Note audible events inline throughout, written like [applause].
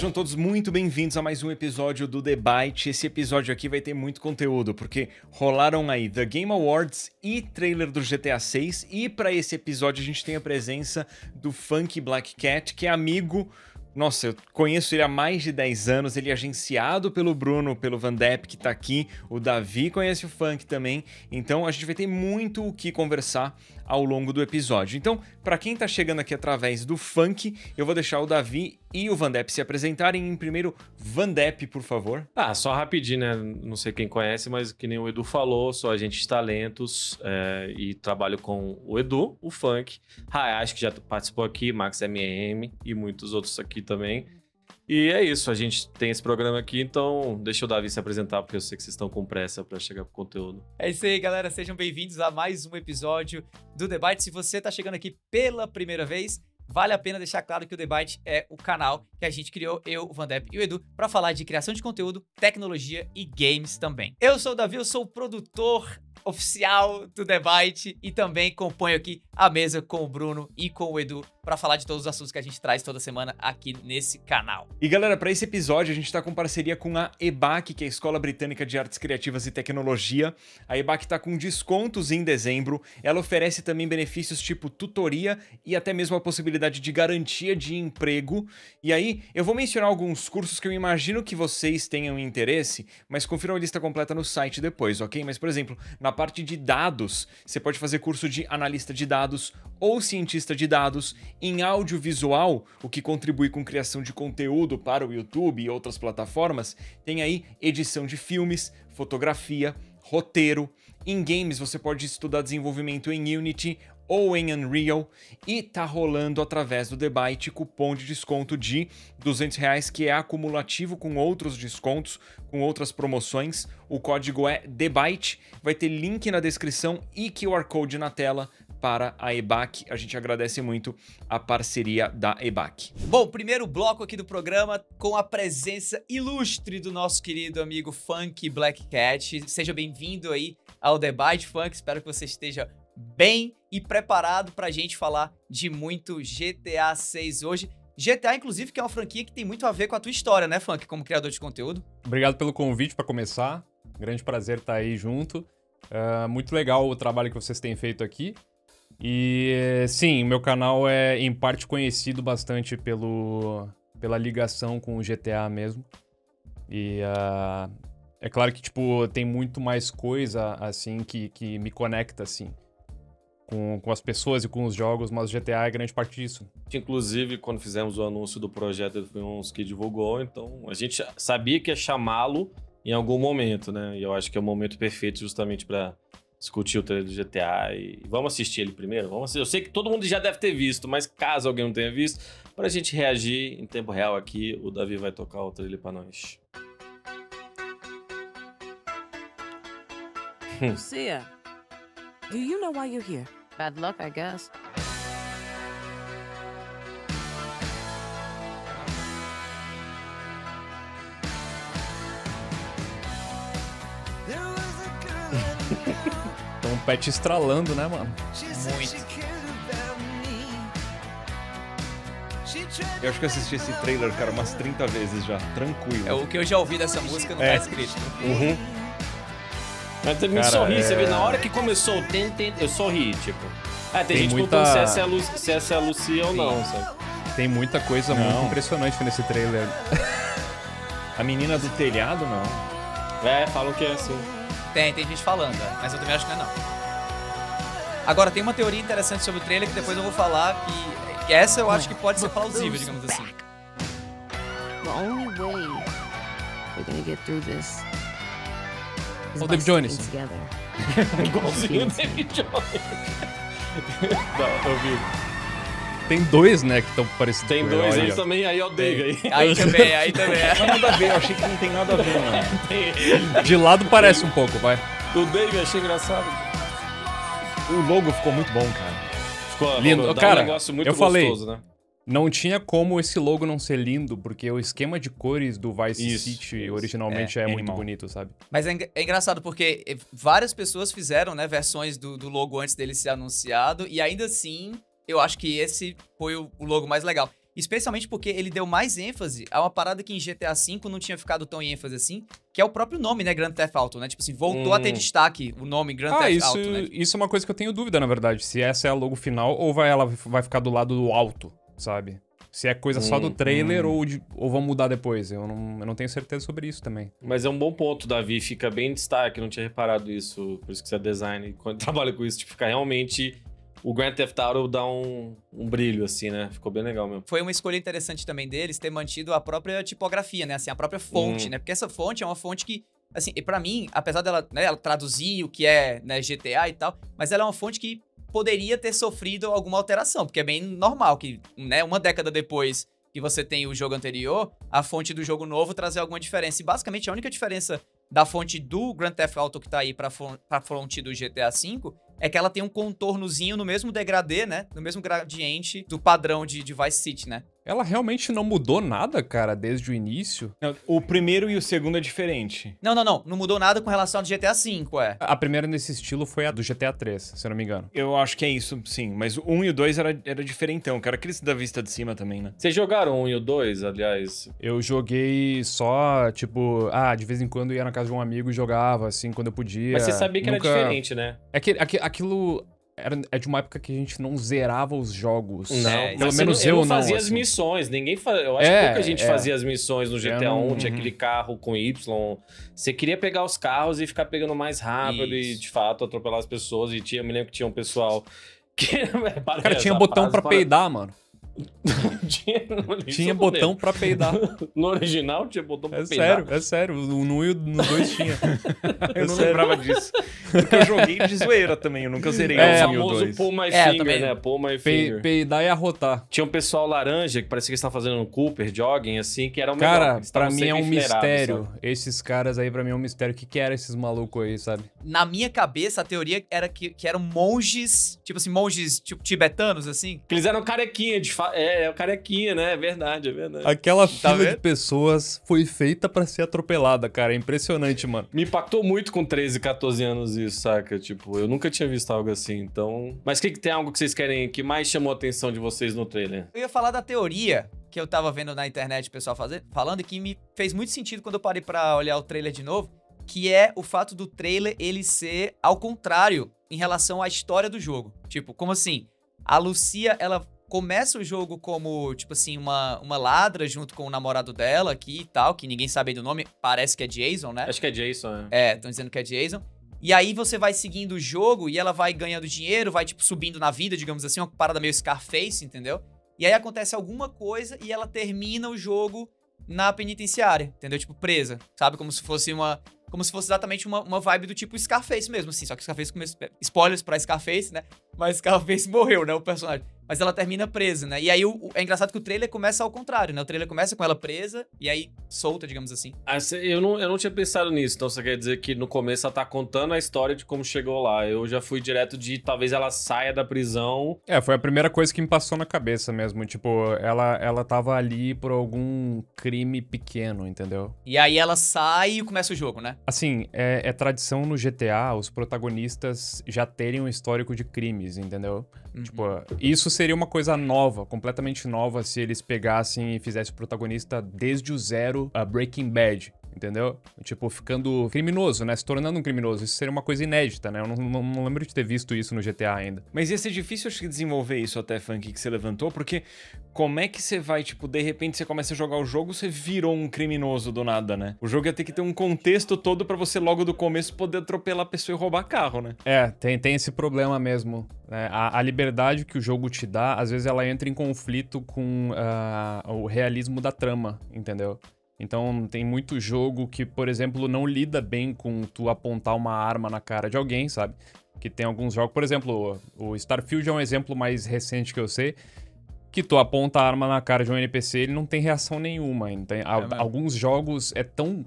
Sejam todos muito bem-vindos a mais um episódio do Debate. Esse episódio aqui vai ter muito conteúdo, porque rolaram aí The Game Awards e trailer do GTA 6, e para esse episódio a gente tem a presença do Funk Black Cat, que é amigo nossa, eu conheço ele há mais de 10 anos, ele é agenciado pelo Bruno, pelo Van Depp, que tá aqui, o Davi conhece o funk também, então a gente vai ter muito o que conversar ao longo do episódio. Então, para quem tá chegando aqui através do funk, eu vou deixar o Davi e o Van Depp se apresentarem. Em primeiro, Van Depp, por favor. Ah, só rapidinho, né? Não sei quem conhece, mas que nem o Edu falou, sou agente de talentos é, e trabalho com o Edu, o funk. Acho que já participou aqui, Max MM e muitos outros aqui também. E é isso, a gente tem esse programa aqui, então deixa o Davi se apresentar, porque eu sei que vocês estão com pressa para chegar pro conteúdo. É isso aí, galera. Sejam bem-vindos a mais um episódio do Debate. Se você está chegando aqui pela primeira vez, vale a pena deixar claro que o Debate é o canal que a gente criou, eu, o Vandep e o Edu, para falar de criação de conteúdo, tecnologia e games também. Eu sou o Davi, eu sou o produtor oficial do Debate e também componho aqui a mesa com o Bruno e com o Edu para falar de todos os assuntos que a gente traz toda semana aqui nesse canal. E galera, para esse episódio a gente está com parceria com a EBAC, que é a Escola Britânica de Artes Criativas e Tecnologia. A EBAC está com descontos em dezembro. Ela oferece também benefícios tipo tutoria e até mesmo a possibilidade de garantia de emprego. E aí, eu vou mencionar alguns cursos que eu imagino que vocês tenham interesse, mas confiram a lista completa no site depois, ok? Mas, por exemplo, na parte de dados, você pode fazer curso de analista de dados ou cientista de dados em audiovisual, o que contribui com criação de conteúdo para o YouTube e outras plataformas, tem aí edição de filmes, fotografia, roteiro. Em games você pode estudar desenvolvimento em Unity ou em Unreal e tá rolando através do Debate cupom de desconto de 200 reais que é acumulativo com outros descontos, com outras promoções. O código é DEBAITE, vai ter link na descrição e QR Code na tela para a EBAC. A gente agradece muito a parceria da EBAC. Bom, primeiro bloco aqui do programa com a presença ilustre do nosso querido amigo Funk Black Cat. Seja bem-vindo aí ao Debate Funk. Espero que você esteja bem e preparado para a gente falar de muito GTA 6 hoje. GTA, inclusive, que é uma franquia que tem muito a ver com a tua história, né, Funk, como criador de conteúdo. Obrigado pelo convite para começar. Grande prazer estar aí junto. Uh, muito legal o trabalho que vocês têm feito aqui. E sim, meu canal é em parte conhecido bastante pelo, pela ligação com o GTA mesmo. E uh, é claro que, tipo, tem muito mais coisa, assim, que, que me conecta, assim, com, com as pessoas e com os jogos, mas GTA é grande parte disso. Inclusive, quando fizemos o anúncio do projeto, ele foi uns que divulgou, então a gente sabia que ia chamá-lo em algum momento, né? E eu acho que é o momento perfeito justamente para discutir o trailer do GTA e vamos assistir ele primeiro. Vamos assistir. Eu sei que todo mundo já deve ter visto, mas caso alguém não tenha visto, para a gente reagir em tempo real aqui, o Davi vai tocar o trailer para nós. [laughs] Lucia, do you know why you're here? Bad luck, I guess. Pet estralando, né, mano? Muito. Eu acho que eu assisti esse trailer, cara, umas 30 vezes já, tranquilo. É o que eu já ouvi dessa música não É. tá escrito. Uhum. Mas me Cara, sorri, você é- vê, na hora que começou o ten, ten, eu sorri, tipo. Ah, tem, Tem gente muita- perguntando se essa, é a Lu, se essa é a Lucia ou não, sabe? Tem muita coisa Não. muito impressionante nesse trailer. [laughs] A menina do telhado, não. É, falam que é assim. Tem, tem gente falando, é, mas eu também acho que não é não. Agora, tem uma teoria interessante sobre o trailer que depois eu vou falar que, essa eu acho que pode ser plausível, digamos assim. The only way we're gonna get through this is Ô, by David Jones. together. [laughs] Igualzinho o David Jones. não, eu vi. Tem dois, né, que estão parecidos Tem dois ele, aí ó. também, aí é o Dave aí. Aí também, aí também é. Mas [laughs] nada a ver, eu achei que não tem nada a ver, não. [laughs] De lado parece um pouco, vai. Do Dave, achei engraçado. O logo ficou muito bom, cara. Ficou Lindo. Cara, um negócio muito eu falei. gostoso, né? Não tinha como esse logo não ser lindo, porque o esquema de cores do Vice Isso, City isso. originalmente É, é, é muito bonito, sabe? Mas é, é engraçado porque várias pessoas fizeram, né, versões do, do logo antes dele ser anunciado e ainda assim eu acho que esse foi o, o logo mais legal. Especialmente porque ele deu mais ênfase a uma parada que em GTA V não tinha ficado tão em ênfase assim, que é o próprio nome, né? Grand Theft Auto, né? Tipo assim, voltou a ter Hum. destaque o nome Grand Ah, Theft isso, Auto, né? isso é uma coisa que eu tenho dúvida, na verdade. Se essa é a logo final ou vai, ela vai ficar do lado do alto, sabe? Se é coisa só do Hum, trailer hum. ou, de- ou vão mudar depois. Eu não, eu não tenho certeza sobre isso também. Mas é um bom ponto, Davi. Fica bem em destaque. Eu não tinha reparado isso. Por isso que você é design. [laughs] Quando trabalha com isso, tipo, fica realmente. O Grand Theft Auto dá um, um brilho, assim, né? Ficou bem legal mesmo. Foi uma escolha interessante também deles ter mantido a própria tipografia, né? Assim, a própria fonte, Hum. né? Porque essa fonte é uma fonte que, assim, e pra mim, apesar dela, né, ela traduzir o que é né, GTA e tal, mas ela é uma fonte que poderia ter sofrido alguma alteração, porque é bem normal que, né, uma década depois que você tem o jogo anterior, a fonte do jogo novo trazer alguma diferença. E basicamente a única diferença da fonte do Grand Theft Auto que tá aí pra, pra fonte do GTA V é que ela tem um contornozinho no mesmo degradê, né? No mesmo gradiente do padrão de, de Vice City, né? Ela realmente não mudou nada, cara, desde o início. Não, o primeiro e o segundo é diferente. Não, não, não. Não mudou nada com relação ao GTA V, é. A primeira nesse estilo foi a do GTA 3, se eu não me engano. Eu acho que é isso, sim. Mas o 1 e o 2 era, era diferentão, cara. Aqueles da vista de cima também, né? Vocês jogaram um e o dois, aliás? Eu joguei só, tipo, ah, de vez em quando ia na casa de um amigo e jogava, assim, quando eu podia. Mas você sabia que Nunca- era diferente, né? É que aqui- aquilo era, é de uma época que a gente não zerava os jogos. Não, É, pelo menos não, eu não não. fazia as assim. missões. Ninguém fazia. Eu acho É, que pouca gente é. fazia as missões no Eu GTA 1. não- Tinha uhum. aquele carro com Y. Você queria pegar os carros e ficar pegando mais rápido e, Isso. de fato, atropelar as pessoas. E tinha, eu me lembro que tinha um pessoal que. [laughs] Cara, tinha botão pra peidar, mano. [laughs] tinha, no- Tinha botão pra peidar. [laughs] No original tinha botão pra É peidar. sério, é sério. No 1 e no 2 tinha. [laughs] Eu não lembrava disso. Porque eu joguei de zoeira também, eu nunca zerei É, É, o o 1 e o famoso 2. pull my É, finger, também. né? Pull my Pe finger. peidar e arrotar. Tinha um pessoal laranja que parecia que eles estavam fazendo um Cooper, jogging, assim, que era o melhor. Cara, pra mim é um mistério. sabe? Esses caras aí, pra mim, é um mistério. O que, que era esses malucos aí, sabe? Na minha cabeça, a teoria era que, que eram monges, tipo assim, monges tipo, tibetanos, assim. Que eles eram carequinha, de fa... é, é carequinha, né? É verdade, é verdade. Aquela Tá fila de vendo? pessoas foi feita pra ser atropelada, cara. É impressionante, mano. Me impactou muito com 13, 14 anos isso, saca? Tipo, eu nunca tinha visto algo assim, então... Mas o que, que tem algo que vocês querem, que mais chamou a atenção de vocês no trailer? Eu ia falar da teoria que eu tava vendo na internet o pessoal fazer, falando e que me fez muito sentido quando eu parei pra olhar o trailer de novo, que é o fato do trailer ele ser ao contrário em relação à história do jogo. Tipo, como assim? A Lucia, ela começa o jogo como, tipo assim, uma, uma ladra junto com o namorado dela aqui e tal, que ninguém sabe do nome, parece que é Jason, né? Acho que é Jason, né? É, estão dizendo que é Jason. E aí você vai seguindo o jogo e ela vai ganhando dinheiro, vai, tipo, subindo na vida, digamos assim, uma parada meio Scarface, entendeu? E aí acontece alguma coisa e ela termina o jogo na penitenciária, entendeu? Tipo, presa, sabe? Como se fosse uma. Como se fosse exatamente uma, uma vibe do tipo Scarface mesmo, assim. Só que Scarface começou. Spoilers pra Scarface, né? Mas Scarface [laughs] morreu, né? O personagem. Mas ela termina presa, né? E aí o, o- é engraçado que o trailer começa ao contrário, né? O trailer começa com ela presa e aí solta, digamos assim. Ah, eu, não, eu não tinha pensado nisso, então você quer dizer que no começo ela tá contando a história de como chegou lá. Eu já fui direto de talvez ela saia da prisão. É, foi a primeira coisa que me passou na cabeça mesmo. Tipo, ela, ela tava ali por algum crime pequeno, entendeu? E aí ela sai e começa o jogo, né? Assim, é, é tradição no GTA os protagonistas já terem um histórico de crimes, entendeu? Tipo, isso seria uma coisa nova, completamente nova, se eles pegassem e fizessem o protagonista desde o zero a Breaking Bad. Entendeu? Tipo, ficando criminoso, né? Se tornando um criminoso. Isso seria uma coisa inédita, né? Eu não, não- não lembro de ter visto isso no GTA ainda. Mas ia ser difícil, acho que, desenvolver isso até, Funk, que você levantou, porque como é que você vai, tipo, de repente você começa a jogar o jogo, você virou um criminoso do nada, né? O jogo ia ter que ter um contexto todo pra você logo do começo poder atropelar a pessoa e roubar carro, né? É, tem, tem esse problema mesmo. né? A, a liberdade que o jogo te dá, às vezes ela entra em conflito com ah, o realismo da trama, entendeu? Então tem muito jogo que, por exemplo, não lida bem com tu apontar uma arma na cara de alguém, sabe? Que tem alguns jogos, por exemplo, o Starfield é um exemplo mais recente que eu sei, que tu aponta a arma na cara de um NPC, ele não tem reação nenhuma. Então, mesmo? alguns jogos é tão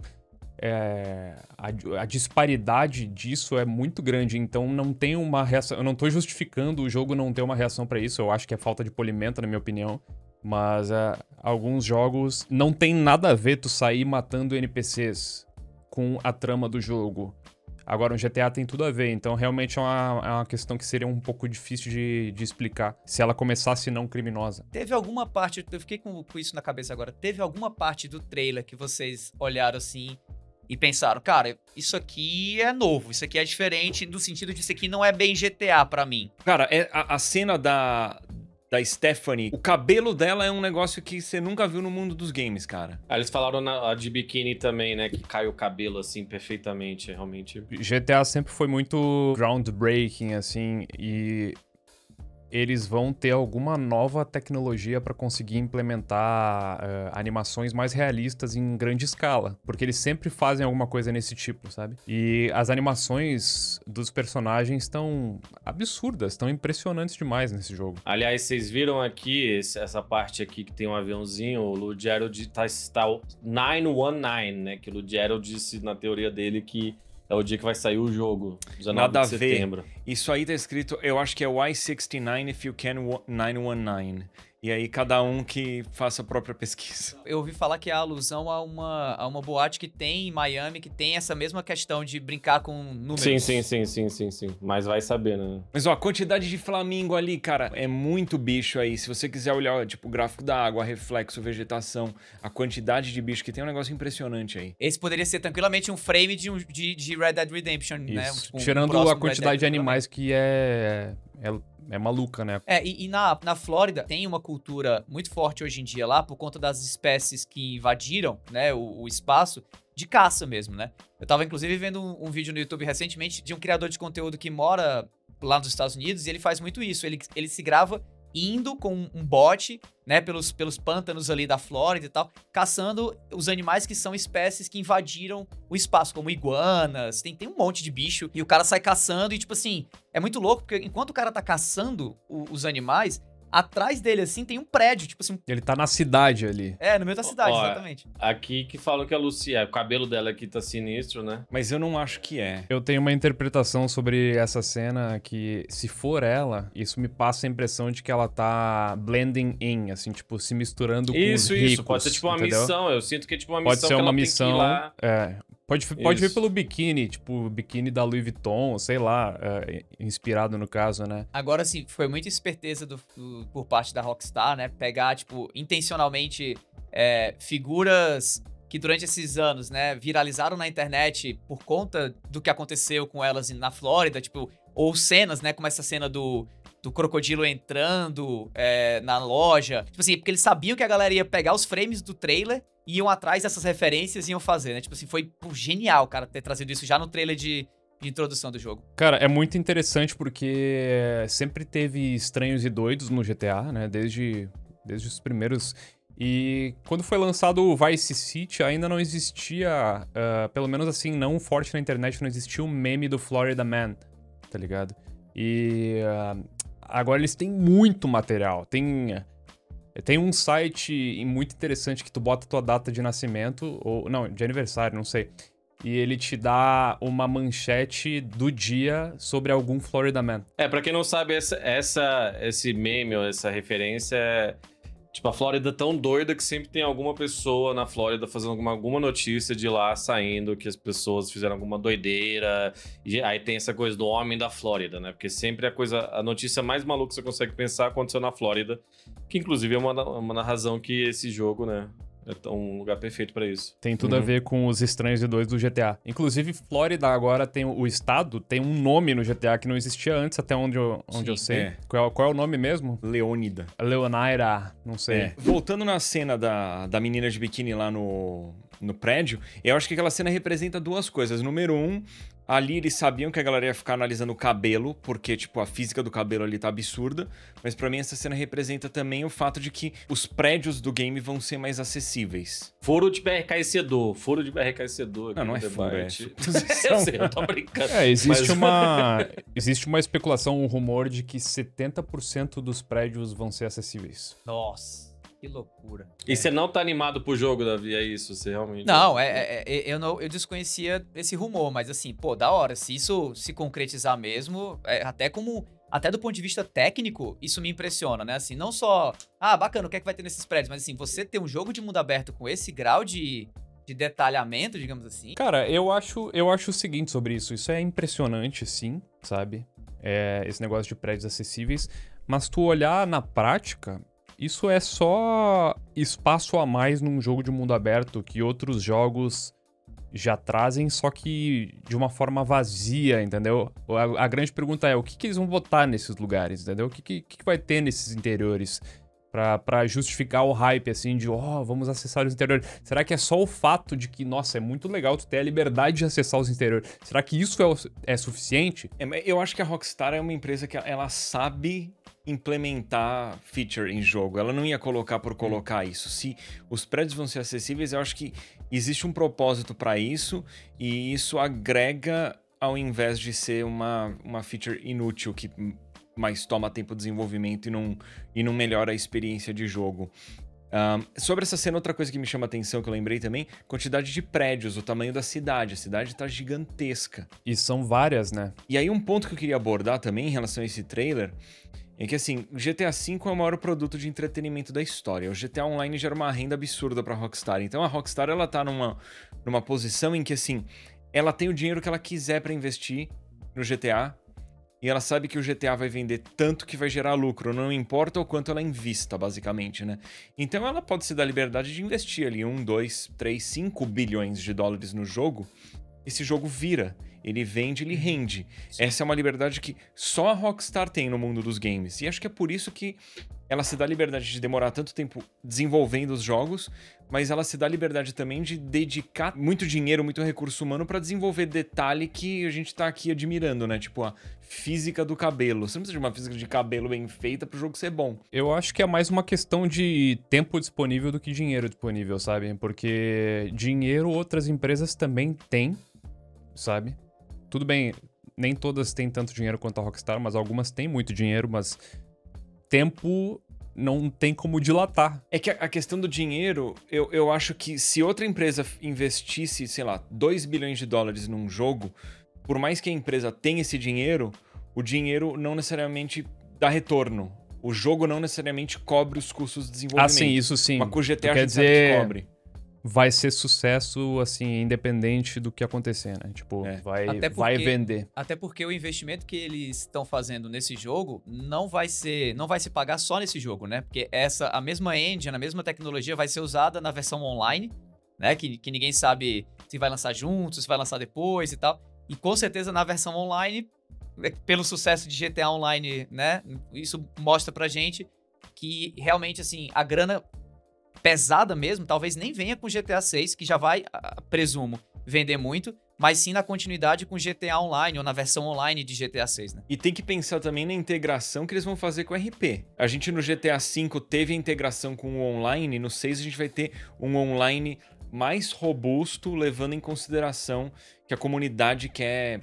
é, a, a disparidade disso é muito grande, então não tem uma reação. Eu não tô justificando o jogo não ter uma reação pra isso, eu acho que é falta de polimento, na minha opinião. Mas é, alguns jogos não tem nada a ver tu sair matando NPCs com a trama do jogo. Agora, um GTA tem tudo a ver, então realmente é uma, é uma questão que seria um pouco difícil de, de explicar se ela começasse não criminosa. Teve alguma parte, eu fiquei com, com isso na cabeça agora, teve alguma parte do trailer que vocês olharam assim e pensaram, cara, isso aqui é novo, isso aqui é diferente, no sentido de isso aqui não é bem GTA pra mim. Cara, é a, a cena da, da Stephanie, o cabelo dela é um negócio que você nunca viu no mundo dos games, cara. Aí eles falaram na, a de biquíni também, né? Que cai o cabelo assim perfeitamente, realmente. GTA sempre foi muito groundbreaking, assim, e eles vão ter alguma nova tecnologia para conseguir implementar uh, animações mais realistas em grande escala, porque eles sempre fazem alguma coisa nesse tipo, sabe? E as animações dos personagens estão absurdas, estão impressionantes demais nesse jogo. Aliás, vocês viram aqui esse, essa parte aqui que tem um aviãozinho, o Lou Gerald tá, tá 919, né? Que o Lou Gerald disse na teoria dele que é o dia que vai sair o jogo, 19 Nada de a ver. setembro. Isso aí tá escrito, eu acho que é Y69 if you can 919. E aí cada um que faça a própria pesquisa. [laughs] Eu ouvi falar que é alusão a uma, a uma boate que tem em Miami, que tem essa mesma questão de brincar com números. Sim, sim, sim, sim, sim, sim. Mas vai saber, né? Mas ó, a quantidade de flamingo ali, cara, é muito bicho aí. Se você quiser olhar, tipo, o gráfico da água, reflexo, vegetação, a quantidade de bicho que tem é um negócio impressionante aí. Esse poderia ser tranquilamente um frame de, um- de, de Red Dead Redemption, né? Isso. Tipo, um Tirando próximo a quantidade de animais que é, é, é maluca, né? É, e, e na, na Flórida tem uma cultura muito forte hoje em dia lá, por conta das espécies que invadiram, né, o, o espaço, de caça mesmo, né? Eu tava, inclusive, vendo um, um vídeo no YouTube recentemente de um criador de conteúdo que mora lá nos Estados Unidos e ele faz muito isso. Ele, ele se grava indo com um bote, né, pelos, pelos pântanos ali da Flórida e tal, caçando os animais que são espécies que invadiram o espaço, como iguanas, tem, tem um monte de bicho, e o cara sai caçando e, tipo assim, é muito louco, porque enquanto o cara tá caçando o- os animais, atrás dele, assim, tem um prédio, tipo assim, Ele tá na cidade ali. é, no meio da cidade, Ó, exatamente. Aqui que falam que a Lucia, o cabelo dela aqui tá sinistro, né? Mas eu não acho que é. Eu tenho uma interpretação sobre essa cena que, se for ela, isso me passa a impressão de que ela tá blending in, assim, tipo, se misturando com os Isso, isso. Pode ser tipo uma entendeu? missão. Eu sinto que é tipo uma Pode missão ser que uma ela missão. É. Pode, pode vir Isso. pelo biquíni, tipo, biquíni da Louis Vuitton, sei lá, é, inspirado no caso, né? Agora, assim, foi muita esperteza do- do- por parte da Rockstar, né? Pegar, tipo, intencionalmente é, figuras que durante esses anos, né, viralizaram na internet por conta do que aconteceu com elas na Flórida, tipo, ou cenas, né, como essa cena do, do crocodilo entrando é, na loja. Tipo assim, porque eles sabiam que a galera ia pegar os frames do trailer e iam atrás dessas referências e iam fazer, né? Tipo assim, foi pô, genial, cara, ter trazido isso já no trailer de, de introdução do jogo. Cara, é muito interessante porque sempre teve estranhos e doidos no GTA, né? Desde, desde os primeiros. E quando foi lançado o Vice City, ainda não existia, ah, pelo menos assim, não forte na internet, não existia o meme do Florida Man, tá ligado? E ah, agora eles têm muito material. Tem, tem um site muito interessante que tu bota tua data de nascimento, ou não, de aniversário, não sei. E ele te dá uma manchete do dia sobre algum Florida Man. É, pra quem não sabe, essa, essa, esse meme ou essa referência é. Tipo, a Flórida é tão doida que sempre tem alguma pessoa na Flórida fazendo alguma, alguma notícia de lá saindo que as pessoas fizeram alguma doideira. E aí tem essa coisa do homem da Flórida, né? Porque sempre a coisa, a notícia mais maluca que você consegue pensar aconteceu na Flórida. Que inclusive é uma, uma razão que esse jogo, né? É um lugar perfeito pra isso. Tem tudo a Uhum. ver com os Estranhos e Dois do GTA. Inclusive, Flórida agora tem o estado, tem um nome no GTA que não existia antes, até onde eu, onde Sim, eu sei. é. Qual, qual é o nome mesmo? Leônida. Leonaira, não sei. É. Voltando na cena da, da menina de biquíni lá no, no prédio, eu acho que aquela cena representa duas coisas. Número um, ali eles sabiam que a galera ia ficar analisando o cabelo, porque, tipo, a física do cabelo ali tá absurda. Mas pra mim essa cena representa também o fato de que os prédios do game vão ser mais acessíveis. Furo de BRKC-dor. Furo de BRKC-dor. aqui Não, não é furo, é [laughs] eu sei, eu tô brincando. É, existe Mas- uma [laughs] existe uma especulação, um rumor de que 70% dos prédios vão ser acessíveis. Nossa, que loucura. E você não tá animado pro jogo, Davi? É isso? Você realmente. Não, é, é- é- eu não, eu desconhecia esse rumor, mas assim, pô, da hora. Se isso se concretizar mesmo, é, até como, até do ponto de vista técnico, isso me impressiona, né? Assim, não só, ah, bacana, o que é que vai ter nesses prédios, mas assim, você ter um jogo de mundo aberto com esse grau de, de detalhamento, digamos assim. Cara, eu acho, eu acho o seguinte sobre isso. Isso é impressionante, sim, sabe? É, esse negócio de prédios acessíveis. Mas tu olhar na prática, isso é só espaço a mais num jogo de mundo aberto que outros jogos já trazem, só que de uma forma vazia, entendeu? A, a grande pergunta é: o que, que, eles vão botar nesses lugares, entendeu? O que, que, que vai ter nesses interiores? para justificar o hype, assim, de, ó, oh, vamos acessar os interiores. Será que é só o fato de que, nossa, é muito legal tu ter a liberdade de acessar os interiores? Será que isso é, é suficiente? É, eu acho que a Rockstar é uma empresa que ela sabe implementar feature em jogo. Ela não ia colocar por colocar isso. Se os prédios vão ser acessíveis, eu acho que existe um propósito para isso e isso agrega ao invés de ser uma, uma feature inútil que mais toma tempo de desenvolvimento e não, e não melhora a experiência de jogo. Um, sobre essa cena, outra coisa que me chama a atenção, que eu lembrei também, quantidade de prédios, o tamanho da cidade. A cidade tá gigantesca. E são várias, né? E aí um ponto que eu queria abordar também em relação a esse trailer é que assim, GTA V é o maior produto de entretenimento da história. O GTA Online gera uma renda absurda pra Rockstar. Então a Rockstar ela tá numa, numa posição em que assim, ela tem o dinheiro que ela quiser para investir no GTA e ela sabe que o GTA vai vender tanto que vai gerar lucro, não importa o quanto ela invista, basicamente, né? Então ela pode se dar liberdade de investir ali 1, 2, 3, 5 bilhões de dólares no jogo. Esse jogo vira, ele vende, ele rende. Sim. Essa é uma liberdade que só a Rockstar tem no mundo dos games. E acho que é por isso que ela se dá liberdade de demorar tanto tempo desenvolvendo os jogos, mas ela se dá liberdade também de dedicar muito dinheiro, muito recurso humano para desenvolver detalhe que a gente tá aqui admirando, né? Tipo a física do cabelo. Você não precisa de uma física de cabelo bem feita pro jogo ser bom. Eu acho que é mais uma questão de tempo disponível do que dinheiro disponível, sabe? Porque dinheiro outras empresas também têm, sabe? Tudo bem, nem todas têm tanto dinheiro quanto a Rockstar, mas algumas têm muito dinheiro, mas tempo não tem como dilatar. É que a, questão do dinheiro, eu, eu acho que se outra empresa investisse, sei lá, 2 bilhões de dólares num jogo, por mais que a empresa tenha esse dinheiro, o dinheiro não necessariamente dá retorno. O jogo não necessariamente cobre os custos de desenvolvimento. Ah, sim, isso sim. Mas com o GTA gente dizer... que cobre vai ser sucesso, assim, independente do que acontecer, né? Tipo, é. vai, porque, vai vender. Até porque o investimento que eles estão fazendo nesse jogo não vai ser, não vai se pagar só nesse jogo, né? Porque essa, a mesma engine, a mesma tecnologia vai ser usada na versão online, né? Que, que ninguém sabe se vai lançar junto, se vai lançar depois e tal. E com certeza na versão online, é, pelo sucesso de GTA Online, né? Isso mostra pra gente que realmente, assim, a grana pesada mesmo, talvez nem venha com GTA 6, que já vai, presumo, vender muito, mas sim na continuidade com GTA Online ou na versão online de GTA 6, né? E tem que pensar também na integração que eles vão fazer com o RP. A gente no GTA 5 teve a integração com o online, no 6 a gente vai ter um online mais robusto, levando em consideração que a comunidade quer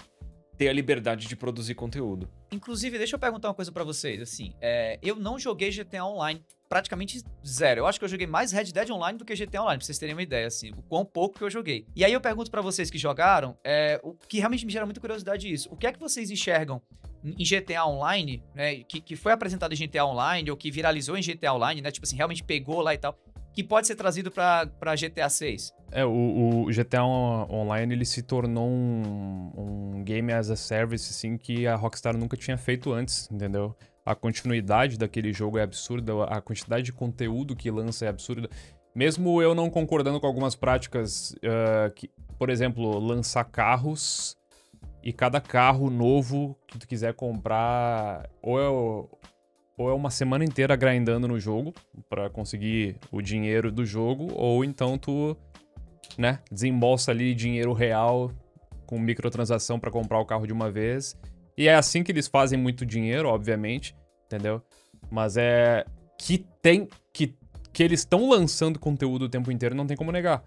ter a liberdade de produzir conteúdo. Inclusive, deixa eu perguntar uma coisa para vocês. Assim, é, eu não joguei GTA Online praticamente zero. Eu acho que eu joguei mais Red Dead Online do que GTA Online, pra vocês terem uma ideia, assim, o quão pouco que eu joguei. E aí eu pergunto para vocês que jogaram, é, o que realmente me gera muita curiosidade isso. O que é que vocês enxergam em GTA Online, né, que, que foi apresentado em GTA Online, ou que viralizou em GTA Online, né, tipo assim, realmente pegou lá e tal, que pode ser trazido para GTA 6? É, o, o, GTA Online ele se tornou um, um game as a service, assim, que a Rockstar nunca tinha feito antes, entendeu? A continuidade daquele jogo é absurda, a quantidade de conteúdo que lança é absurda. Mesmo eu não concordando com algumas práticas, uh, que, por exemplo, lançar carros e cada carro novo que tu quiser comprar, ou é, ou é uma semana inteira grindando no jogo para conseguir o dinheiro do jogo, ou então tu, né, desembolsa ali dinheiro real com microtransação para comprar o carro de uma vez e é assim que eles fazem muito dinheiro, obviamente, entendeu? Mas é que tem que que eles estão lançando conteúdo o tempo inteiro, não tem como negar,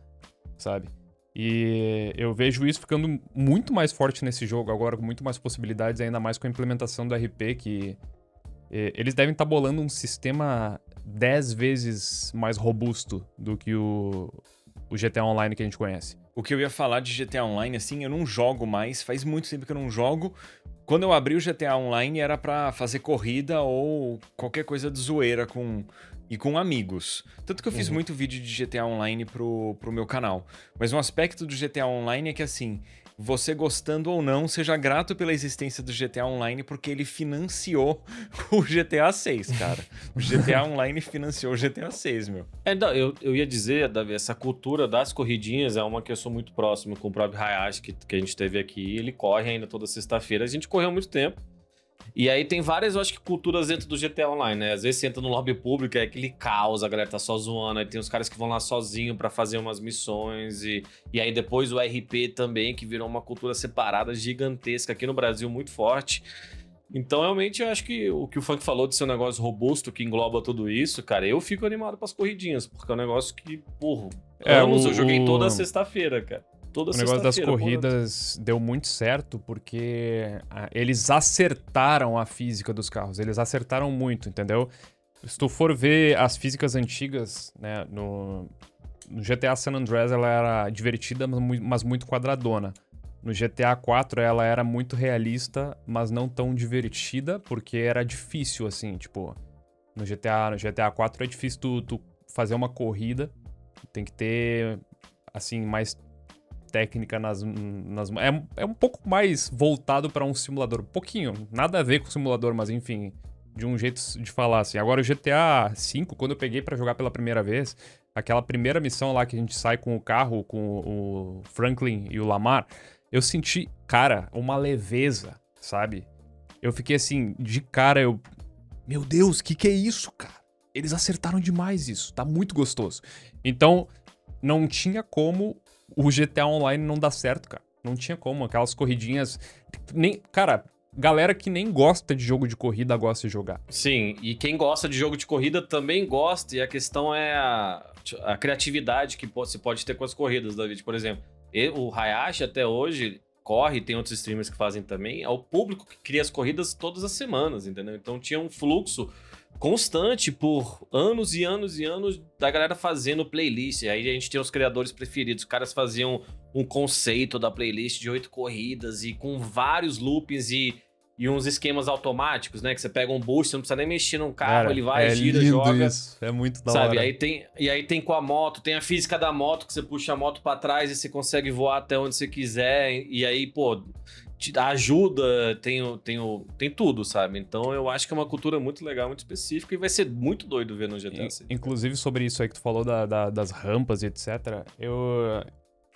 sabe? E eu vejo isso ficando muito mais forte nesse jogo agora, com muito mais possibilidades, ainda mais com a implementação do RP, que eles devem estar tá bolando um sistema 10 vezes mais robusto do que o, o GTA Online que a gente conhece. O que eu ia falar de GTA Online, assim, eu não jogo mais, faz muito tempo que eu não jogo, quando eu abri o GTA Online era pra fazer corrida ou qualquer coisa de zoeira com e com amigos. Tanto que eu fiz muito vídeo de GTA Online pro, pro meu canal. Mas um aspecto do GTA Online é que assim, você gostando ou não, seja grato pela existência do GTA Online, porque ele financiou [laughs] o GTA 6, cara. O GTA Online financiou o GTA 6, meu. É, não, eu, eu ia dizer, Davi, essa cultura das corridinhas é uma que eu sou muito próximo com o próprio Hayashi, que, que a gente teve aqui. Ele corre ainda toda sexta-feira. A gente correu muito tempo. E aí tem várias, eu acho que, culturas dentro do GTA Online, né? Às vezes você entra no lobby público, é aquele caos, a galera tá só zoando, aí tem os caras que vão lá sozinho para fazer umas missões, e, e aí depois o RP também, que virou uma cultura separada gigantesca aqui no Brasil, muito forte. Então, realmente, eu acho que o que o Funk falou de ser um negócio robusto que engloba tudo isso, cara, eu fico animado pras corridinhas, porque é um negócio que, porra, É, anos o- eu joguei toda sexta-feira, cara. Toda O negócio das corridas deu muito certo porque ah, eles acertaram a física dos carros. Eles acertaram muito, entendeu? Se tu for ver as físicas antigas, né, no, no GTA San Andreas ela era divertida, mas muito quadradona. No GTA 4 ela era muito realista, mas não tão divertida, porque era difícil, assim, tipo... No GTA, no GTA 4 é difícil tu, tu fazer uma corrida, tem que ter, assim, mais técnica nas. nas é, é um pouco mais voltado para um simulador. Um pouquinho. Nada a ver com simulador, mas enfim. De um jeito de falar assim. Agora, o GTA V, quando eu peguei para jogar pela primeira vez, aquela primeira missão lá que a gente sai com o carro, com o Franklin e o Lamar, eu senti, cara, uma leveza, sabe? Eu fiquei assim, de cara, eu. Meu Deus, que que é isso, cara? Eles acertaram demais isso. Tá muito gostoso. Então, não tinha como o GTA Online não dar certo, cara. Não tinha como. Aquelas corridinhas. Nem, cara, galera que nem gosta de jogo de corrida gosta de jogar. Sim, e quem gosta de jogo de corrida também gosta, e a questão é a, a criatividade que você pode ter com as corridas, David. Por exemplo, o Hayashi até hoje corre, tem outros streamers que fazem também, é o público que cria as corridas todas as semanas, entendeu? Então tinha um fluxo constante por anos e anos e anos da galera fazendo playlist. Aí a gente tem os criadores preferidos. Os caras faziam um conceito da playlist de oito corridas e com vários loopings e, e uns esquemas automáticos, né? Que você pega um boost, você não precisa nem mexer num carro, Cara, ele vai, é gira, joga. Isso. É muito da Sabe? hora. Aí tem, e aí tem com a moto, tem a física da moto, que você puxa a moto pra trás e você consegue voar até onde você quiser. E aí, pô, ajuda, tem, tem, tem tudo, sabe? Então eu acho que é uma cultura muito legal, muito específica e vai ser muito doido ver no GTA 6. Inclusive sobre isso aí que tu falou da- da- das rampas e etc. Eu,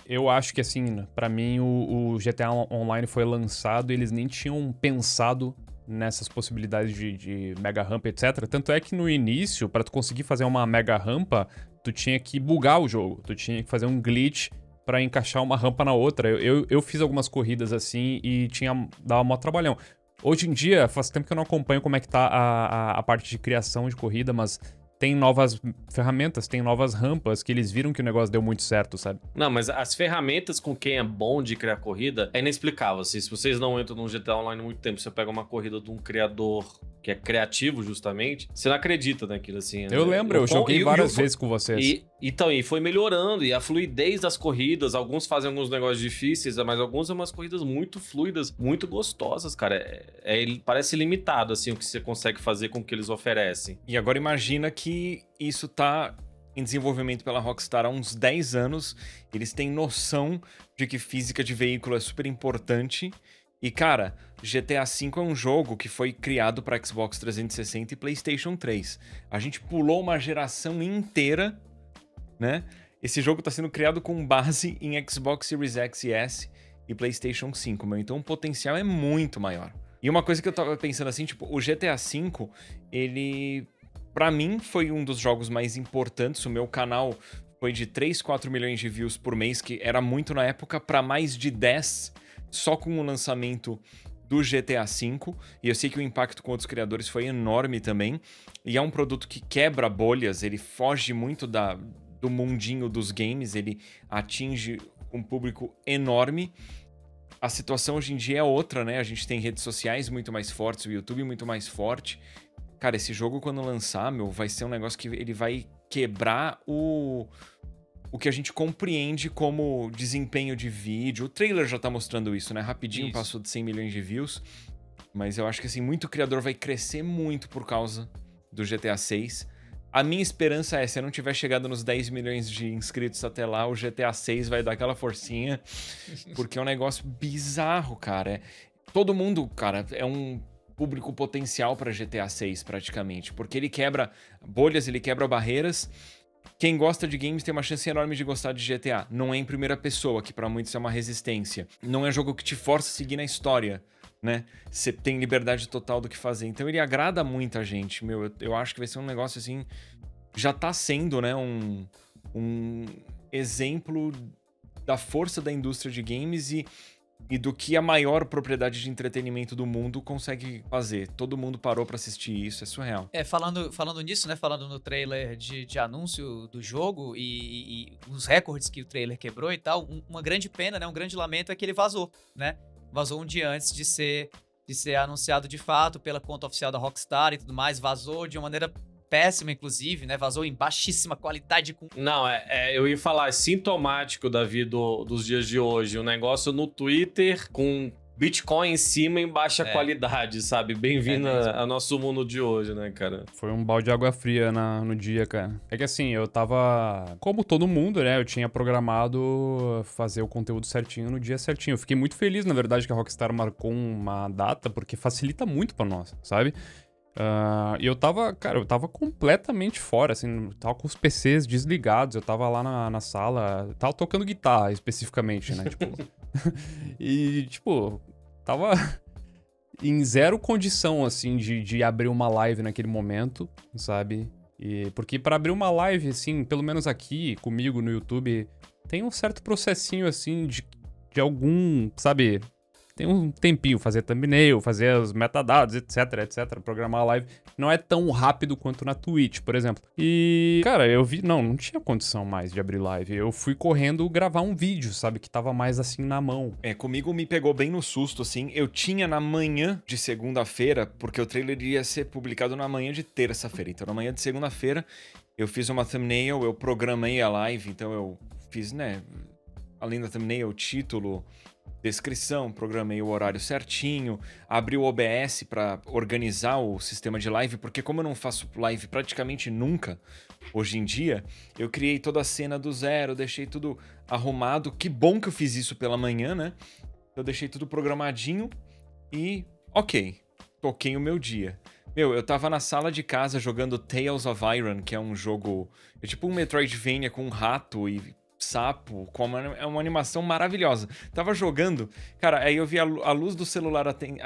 eu acho que assim, pra mim o, o GTA On- Online foi lançado e eles nem tinham pensado nessas possibilidades de, de mega rampa, etc. Tanto é que no início, pra tu conseguir fazer uma mega rampa, tu tinha que bugar o jogo, tu tinha que fazer um glitch pra encaixar uma rampa na outra. Eu, eu, eu fiz algumas corridas assim e tinha dava mó trabalhão. Hoje em dia, faz tempo que eu não acompanho como é que tá a, a, a parte de criação de corrida, mas tem novas ferramentas, tem novas rampas que eles viram que o negócio deu muito certo, sabe? Não, mas as ferramentas com quem é bom de criar corrida é inexplicável. Assim, se vocês não entram no GTA Online muito tempo, você pega uma corrida de um criador que é criativo, justamente, você não acredita naquilo, assim. Eu né? lembro, eu O- joguei várias vezes com vocês. E, então, e foi melhorando, e a fluidez das corridas, alguns fazem alguns negócios difíceis, mas alguns são umas corridas muito fluidas, muito gostosas, cara. É, é- parece limitado, assim, o que você consegue fazer com o que eles oferecem. E agora imagina que isso tá em desenvolvimento pela Rockstar há uns 10 anos. Eles têm noção de que física de veículo é super importante. E cara, GTA V é um jogo que foi criado para Xbox 360 e PlayStation 3. A gente pulou uma geração inteira, né? Esse jogo está sendo criado com base em Xbox Series X e S e PlayStation 5, meu. Então o potencial é muito maior. E uma coisa que eu tava pensando assim, tipo, o GTA V, ele Pra mim foi um dos jogos mais importantes. O meu canal foi de 3, 4 milhões de views por mês, que era muito na época, pra mais de 10 só com o lançamento do GTA V. E eu sei que o impacto com outros criadores foi enorme também. E é um produto que quebra bolhas, ele foge muito da, do mundinho dos games, ele atinge um público enorme. A situação hoje em dia é outra, né? A gente tem redes sociais muito mais fortes, o YouTube muito mais forte. Cara, esse jogo quando lançar, meu, vai ser um negócio que ele vai quebrar o o que a gente compreende como desempenho de vídeo. O trailer já tá mostrando isso, né? Rapidinho Isso. passou de 100 milhões de views. Mas eu acho que assim, muito criador vai crescer muito por causa do GTA 6. A minha esperança é, se eu não tiver chegado nos 10 milhões de inscritos até lá, o GTA 6 vai dar aquela forcinha, [laughs] porque é um negócio bizarro, cara. É- todo mundo, cara, é um público potencial para GTA 6 praticamente, porque ele quebra bolhas, ele quebra barreiras. Quem gosta de games tem uma chance enorme de gostar de GTA. Não é em primeira pessoa, que para muitos é uma resistência. Não é jogo que te força a seguir na história, né? Você tem liberdade total do que fazer. Então ele agrada muita gente, meu. Eu, eu acho que vai ser um negócio assim. Já tá sendo, né? Um, um exemplo da força da indústria de games e, e do que a maior propriedade de entretenimento do mundo consegue fazer. Todo mundo parou pra assistir isso, é surreal. É, falando, falando nisso, né? Falando no trailer de, de anúncio do jogo e, e os recordes que o trailer quebrou e tal, um- uma grande pena, né? Um grande lamento é que ele vazou, né? Vazou um dia antes de ser, de ser anunciado de fato pela conta oficial da Rockstar e tudo mais. Vazou de uma maneira péssima, inclusive, né? Vazou em baixíssima qualidade com Não, é, é, eu ia falar, é sintomático, Davi, do, dos dias de hoje. O negócio no Twitter com Bitcoin em cima em baixa É. qualidade, sabe? Bem-vindo É ao nosso mundo de hoje, né, cara? Foi um balde de água fria na- no dia, cara. É que assim, eu tava. Como todo mundo, né? Eu tinha programado fazer o conteúdo certinho no dia certinho. Eu fiquei muito feliz, na verdade, que a Rockstar marcou uma data, porque facilita muito pra nós, sabe? Ah, E eu tava, cara, eu tava completamente fora, assim, tava com os PCs desligados, eu tava lá na, na sala, tava tocando guitarra especificamente, né? Tipo. [laughs] [laughs] e, tipo, tava [laughs] em zero condição, assim, de, de abrir uma live naquele momento, sabe? E, porque pra abrir uma live, assim, pelo menos aqui, comigo no YouTube, tem um certo processinho, assim, de, de algum, sabe? Tem um tempinho, fazer thumbnail, fazer os metadados, etc, etc. Programar a live não é tão rápido quanto na Twitch, por exemplo. E, cara, eu vi, não, não tinha condição mais de abrir live. Eu fui correndo gravar um vídeo, sabe? Que tava mais assim na mão. É, comigo me pegou bem no susto, assim. Eu tinha na manhã de segunda-feira, porque o trailer ia ser publicado na manhã de terça-feira. Então, na manhã de segunda-feira, eu fiz uma thumbnail, eu programei a live, então eu fiz, né? Além da thumbnail, título, descrição, programei o horário certinho, abri o OBS pra organizar o sistema de live, porque como eu não faço live praticamente nunca hoje em dia, eu criei toda a cena do zero, deixei tudo arrumado. Que bom que eu fiz isso pela manhã, né? Eu deixei tudo programadinho e ok, toquei o meu dia. Meu, eu tava na sala de casa jogando Tales of Iron, que é um jogo. É tipo um Metroidvania com um rato e sapo, com uma, é uma animação maravilhosa. Tava jogando, cara, aí eu vi a, lu- a luz do celular aten-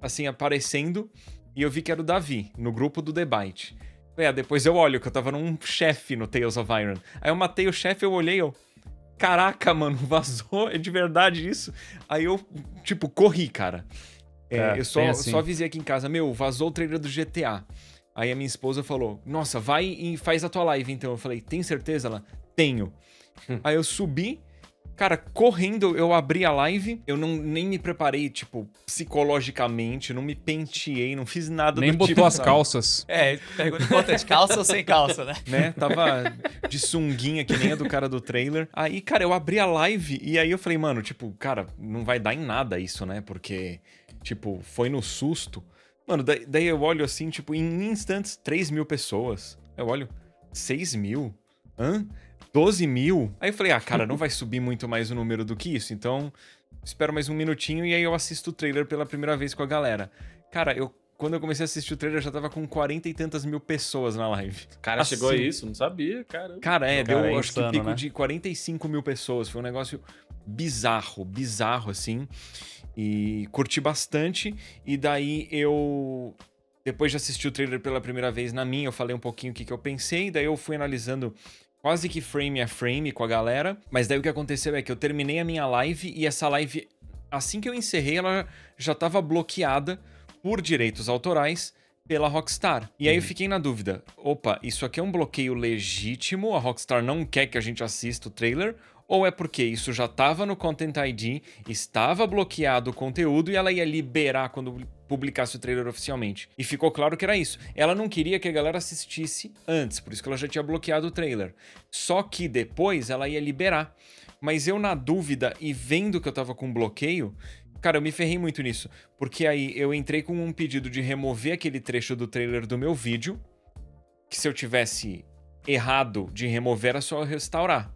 assim aparecendo e eu vi que era o Davi, no grupo do debate. É, depois eu olho que eu tava num chefe no Tales of Iron. Aí eu matei o chefe, eu olhei, eu. Caraca, mano, [laughs] vazou? É de verdade isso? Aí eu, tipo, corri, cara. É, É, eu só, assim. só avisei aqui em casa, meu, vazou o trailer do GTA. Aí a minha esposa falou, nossa, vai e faz a tua live então. Eu falei, tem certeza? Ela, tenho. [laughs] Aí eu subi, cara, correndo, eu abri a live, eu não, nem me preparei, tipo, psicologicamente, não me penteei, não fiz nada Nem do botou tipo, as sabe? calças. É, pergunta importante, calça ou sem calça, né? [laughs] né? Tava de sunguinha que nem a do cara do trailer. Aí, cara, eu abri a live e aí eu falei, mano, tipo, cara, não vai dar em nada isso, né? Porque, tipo, foi no susto. Mano, daí eu olho assim, tipo, em instantes, 3 mil pessoas. Eu olho, 6 mil? Hã? 12 mil? Aí eu falei, ah, cara, não vai subir muito mais o número do que isso, então espero mais um minutinho e aí eu assisto o trailer pela primeira vez com a galera. Cara, eu. Quando eu comecei a assistir o trailer, eu já tava com 40 e tantas mil pessoas na live. Cara Assim. chegou a isso, não sabia, cara. Cara, é, Cara, deu é acho que insano, pico né? de 45 mil pessoas. Foi um negócio bizarro, bizarro, assim. E curti bastante. E daí eu. Depois de assistir o trailer pela primeira vez na minha, eu falei um pouquinho o que, que eu pensei. Daí eu fui analisando quase que frame a frame com a galera. Mas daí o que aconteceu é que eu terminei a minha live e essa live, assim que eu encerrei, ela já tava bloqueada por direitos autorais pela Rockstar. E aí eu fiquei na dúvida: opa, isso aqui é um bloqueio legítimo? A Rockstar não quer que a gente assista o trailer? Ou é porque isso já estava no Content ID, estava bloqueado o conteúdo e ela ia liberar quando publicasse o trailer oficialmente? E ficou claro que era isso. Ela não queria que a galera assistisse antes, por isso que ela já tinha bloqueado o trailer. Só que depois ela ia liberar. Mas eu, na dúvida e vendo que eu tava com bloqueio, Cara, eu me ferrei muito nisso. Porque aí eu entrei com um pedido de remover aquele trecho do trailer do meu vídeo. Que se eu tivesse errado de remover, era só eu restaurar.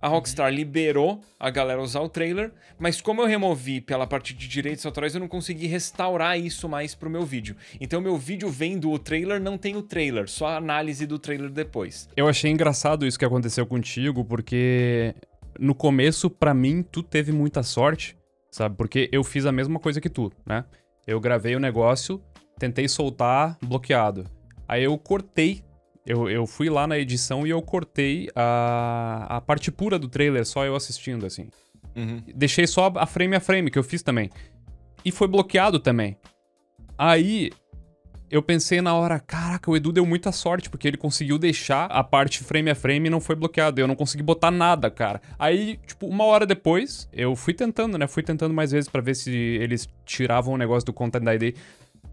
A Rockstar liberou a galera usar o trailer, mas como eu removi pela parte de direitos autorais, eu não consegui restaurar isso mais pro meu vídeo. Então meu vídeo vendo o trailer não tem o trailer, só a análise do trailer depois. Eu achei engraçado isso que aconteceu contigo, porque no começo, pra mim, tu teve muita sorte, sabe? Porque eu fiz a mesma coisa que tu, né? Eu gravei o negócio, tentei soltar, bloqueado. Aí eu cortei. Eu, eu fui lá na edição e eu cortei a, a parte pura do trailer, só eu assistindo, assim. Uhum. Deixei só a frame a frame, que eu fiz também. E foi bloqueado também. Aí eu pensei na hora, caraca, o Edu deu muita sorte, porque ele conseguiu deixar a parte frame a frame e não foi bloqueado. Eu não consegui botar nada, cara. Aí, tipo, uma hora depois, eu fui tentando, né? Fui tentando mais vezes pra ver se eles tiravam o negócio do Content ID.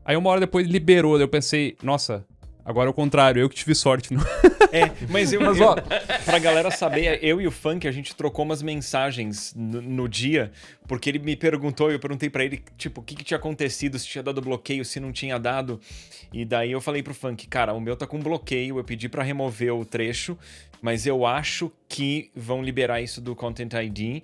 Aí uma hora depois liberou, eu pensei, nossa, agora é o contrário, eu que tive sorte. Não... [laughs] É, mas eu, Mas, eu ó- pra galera saber, eu e o Funk, a gente trocou umas mensagens no, no dia, porque ele me perguntou, e eu perguntei pra ele, tipo, o que, que tinha acontecido, se tinha dado bloqueio, se não tinha dado. E daí eu falei pro Funk, cara, o meu tá com bloqueio, eu pedi pra remover o trecho, mas eu acho que vão liberar isso do Content ID.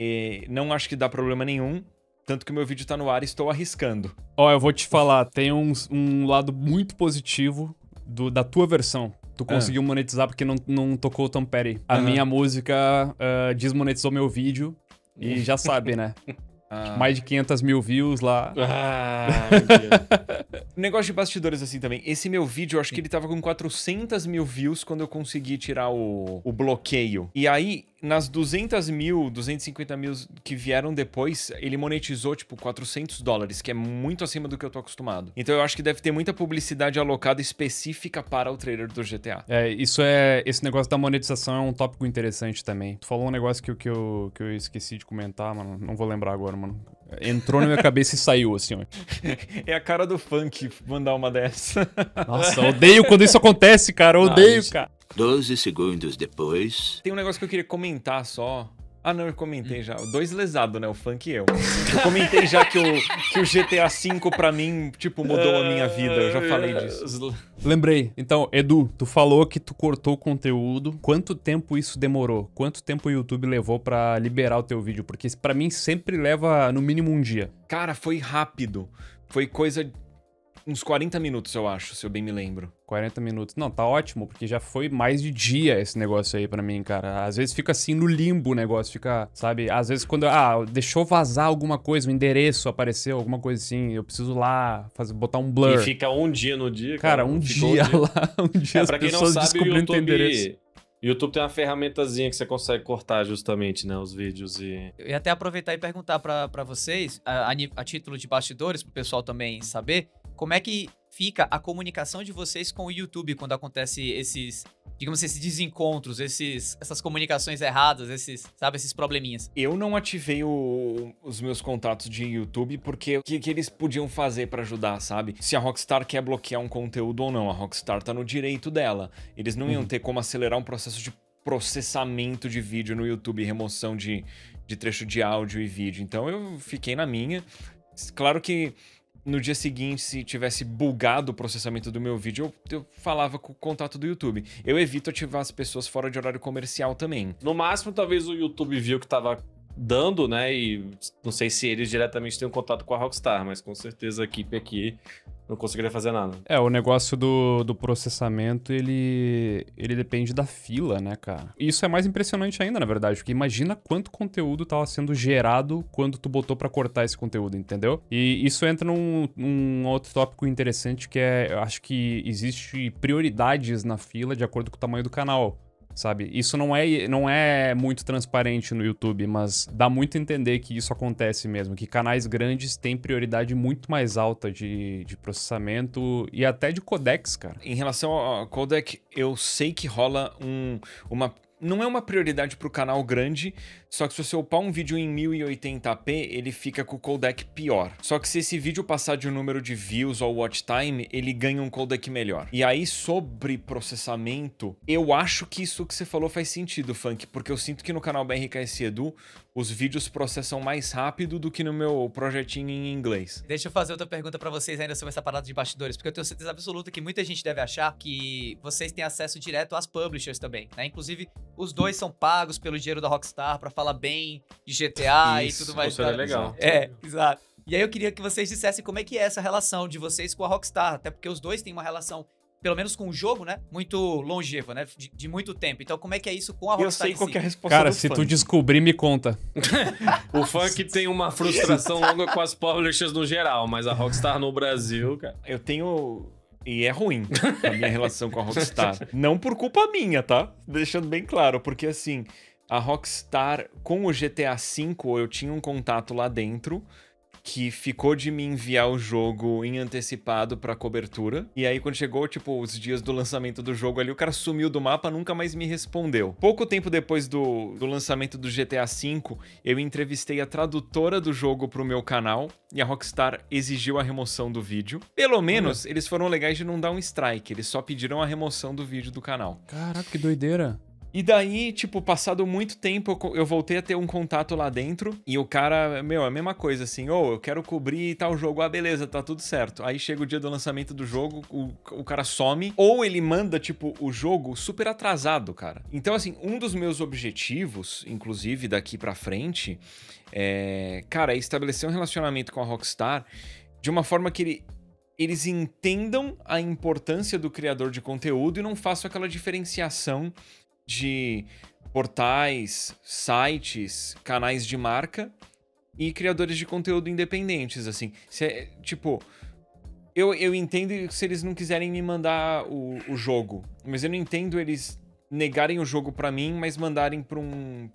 E não acho que dá problema nenhum, tanto que o meu vídeo tá no ar e estou arriscando. Ó, eu vou te falar, tem um, um lado muito positivo do- da tua versão. Tu conseguiu monetizar porque não, não tocou o Tom Petty. A Aham. minha música ah, desmonetizou meu vídeo. E já sabe, né? [laughs] Ah. Mais de 500 mil views lá. Ah. [laughs] Negócio de bastidores assim também. Esse meu vídeo, eu acho que ele tava com 400 mil views quando eu consegui tirar o, o bloqueio. E aí, nas 200 mil, 250 mil que vieram depois, ele monetizou, tipo, 400 dólares, que é muito acima do que eu tô acostumado. Então eu acho que deve ter muita publicidade alocada específica para o trailer do GTA. É, isso é. Esse negócio da monetização é um tópico interessante também. Tu falou um negócio que, que, eu, que eu esqueci de comentar, mano. Não vou lembrar agora, mano. Entrou na minha cabeça e saiu, assim, ó. [laughs] É a cara do funk mandar uma dessa. Nossa, odeio quando isso acontece, cara. Eu Não, odeio, isso- cara. Doze segundos depois. Tem um negócio que eu queria comentar só. Ah, não, eu comentei já. Dois lesados, né? O funk e eu. Eu comentei já que o, que o GTA V, pra mim, tipo, mudou a minha vida. Eu já falei disso. Lembrei. Então, Edu, tu falou que tu cortou o conteúdo. Quanto tempo isso demorou? Quanto tempo o YouTube levou pra liberar o teu vídeo? Porque isso pra mim sempre leva no mínimo um dia. Cara, foi rápido. Foi coisa. Uns 40 minutos, eu acho, se eu bem me lembro. 40 minutos. Não, tá ótimo, porque já foi mais de dia esse negócio aí pra mim, cara. Às vezes fica assim no limbo o negócio, fica, sabe? Às vezes quando, ah, deixou vazar alguma coisa, um endereço apareceu, alguma coisa assim, eu preciso lá fazer, botar um blur. E fica um dia no dia. Cara, um ficou dia lá, [laughs] um dia É, as pra quem não pessoas sabe, o teu endereço. YouTube, YouTube tem uma ferramentazinha que você consegue cortar justamente, né, os vídeos e... Eu ia até aproveitar e perguntar pra pra vocês, a, a a título de bastidores, pro pessoal também saber, como é que fica a comunicação de vocês com o YouTube quando acontece esses, digamos, esses desencontros, esses, essas comunicações erradas, esses, sabe, esses probleminhas. Eu não ativei o- os meus contatos de YouTube porque o que, que eles podiam fazer pra ajudar, sabe? Se a Rockstar quer bloquear um conteúdo ou não, a Rockstar tá no direito dela. Eles não iam ter como acelerar um processo de processamento de vídeo no YouTube, remoção de, de trecho de áudio e vídeo. Então eu fiquei na minha. Claro que no dia seguinte, se tivesse bugado o processamento do meu vídeo, eu, eu falava com o contato do YouTube. Eu evito ativar as pessoas fora de horário comercial também. No máximo, talvez o YouTube viu que tava dando, né, e não sei se eles diretamente têm um contato com a Rockstar, mas com certeza a equipe aqui não conseguiria fazer nada. É, o negócio do, do processamento, ele, ele depende da fila, né, cara? E Isso é mais impressionante ainda, na verdade, porque imagina quanto conteúdo tava sendo gerado quando tu botou pra cortar esse conteúdo, entendeu? E isso entra num, num outro tópico interessante que é, eu acho que existe prioridades na fila de acordo com o tamanho do canal. Sabe? Isso não é, não é muito transparente no YouTube, mas dá muito a entender que isso acontece mesmo. Que canais grandes têm prioridade muito mais alta de, de processamento e até de codecs, cara. Em relação ao codec, eu sei que rola um, uma. Não é uma prioridade pro canal grande, Só que se você upar um vídeo em 1080p, ele fica com o codec pior. Só que se esse vídeo passar de um número de views ou watch time, ele ganha um codec melhor. E aí, sobre processamento, eu acho que isso que você falou faz sentido, Funk, porque eu sinto que no canal BRKS Edu, os vídeos processam mais rápido do que no meu projetinho em inglês. Deixa eu fazer outra pergunta pra vocês ainda sobre essa parada de bastidores, porque eu tenho certeza absoluta que muita gente deve achar que vocês têm acesso direto às publishers também, né? Inclusive, os dois são pagos pelo dinheiro da Rockstar pra falar bem de GTA Isso, e tudo mais. Isso é legal. É, exato. E aí eu queria que vocês dissessem como é que é essa relação de vocês com a Rockstar, até porque os dois têm uma relação, pelo menos com o jogo, né? Muito longeva, né? De, de muito tempo. Então, como é que é isso com a Eu Rockstar? sei em qual si? que é a resposta Cara, do se tu Funk. descobrir, me conta. [laughs] O funk tem uma frustração longa com as publishers no geral, mas a Rockstar no Brasil, cara. Eu tenho. E é ruim a minha relação com a Rockstar. Não por culpa minha, tá? Deixando bem claro, porque assim, a Rockstar, com o GTA V, eu tinha um contato lá dentro que ficou de me enviar o jogo em antecipado pra cobertura. E aí, quando chegou, tipo, os dias do lançamento do jogo ali, o cara sumiu do mapa, nunca mais me respondeu. Pouco tempo depois do, do lançamento do GTA V, eu entrevistei a tradutora do jogo pro meu canal e a Rockstar exigiu a remoção do vídeo. Pelo menos, eles foram legais de não dar um strike, eles só pediram a remoção do vídeo do canal. Caraca, que doideira. E daí, tipo, passado muito tempo, eu voltei a ter um contato lá dentro. E o cara, meu, é a mesma coisa, assim, ô, eu quero cobrir tal jogo. Ah, beleza, tá tudo certo. Aí chega o dia do lançamento do jogo, o, o cara some. Ou ele manda, tipo, o jogo super atrasado, cara. Então, assim, um dos meus objetivos, inclusive daqui pra frente, é, cara, é estabelecer um relacionamento com a Rockstar de uma forma que ele, eles entendam a importância do criador de conteúdo e não façam aquela diferenciação de portais, sites, canais de marca e criadores de conteúdo independentes, assim. Se é, tipo, eu, eu entendo se eles não quiserem me mandar o, o jogo, mas eu não entendo eles negarem o jogo pra mim, mas mandarem pra um,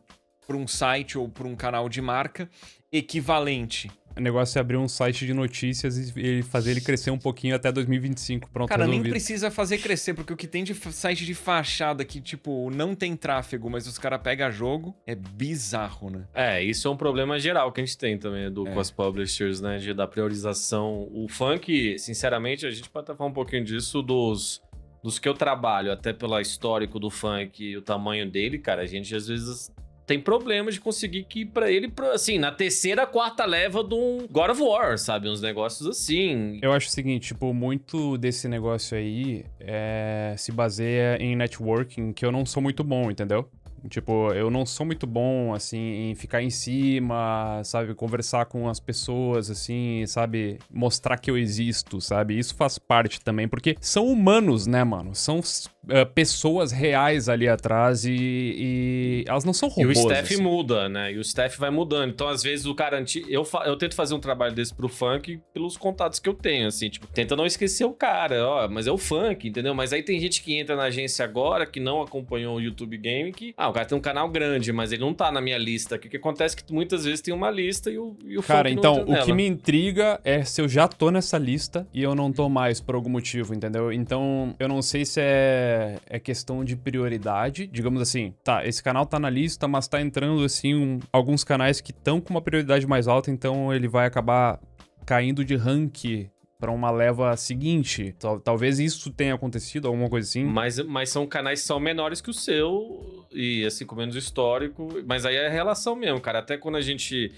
pra um site ou pra um canal de marca equivalente. O negócio é abrir um site de notícias e fazer ele crescer um pouquinho até 2025. Pronto, Cara, nem resolvido. precisa fazer crescer, porque o que tem de site de fachada que, tipo, não tem tráfego, mas os caras pegam jogo, é bizarro, né? É, isso é um problema geral que a gente tem também do, É. com as publishers, né? De, da priorização. O funk, sinceramente, a gente pode até falar um pouquinho disso dos, dos que eu trabalho, até pelo histórico do funk e o tamanho dele, cara. A gente às vezes tem problemas de conseguir que pra ele, assim, na terceira, quarta leva de um God of War, sabe? Uns negócios assim. Eu acho o seguinte, tipo, muito desse negócio aí é, se baseia em networking, que eu não sou muito bom, entendeu? Tipo, eu não sou muito bom, assim, em ficar em cima, sabe? Conversar com as pessoas, assim, sabe? Mostrar que eu existo, sabe? Isso faz parte também, porque são humanos, né, mano? São eh, pessoas reais ali atrás e, e elas não são E o robôs. staff assim. muda, né? E o staff vai mudando. Então, às vezes, o cara antigo. Eu, fa- eu tento fazer um trabalho desse pro funk pelos contatos que eu tenho, assim. Tipo, tenta não esquecer o cara, ó. Mas é o funk, entendeu? Mas aí tem gente que entra na agência agora, que não acompanhou o YouTube Game, que. Ah, o cara tem um canal grande, mas ele não tá na minha lista. O que, acontece é que muitas vezes tem uma lista e o, e o Cara, então, o que me intriga é se eu já tô nessa lista e eu não tô mais por algum motivo, entendeu? Então, eu não sei se é, é questão de prioridade. Digamos assim, tá, esse canal tá na lista, mas tá entrando, assim, um- alguns canais que estão com uma prioridade mais alta, então ele vai acabar caindo de rank pra uma leva seguinte. Tal- talvez isso tenha acontecido, alguma coisa assim. Mas, mas são canais que são menores que o seu e assim com menos histórico. Mas aí é relação mesmo, cara. Até quando a gente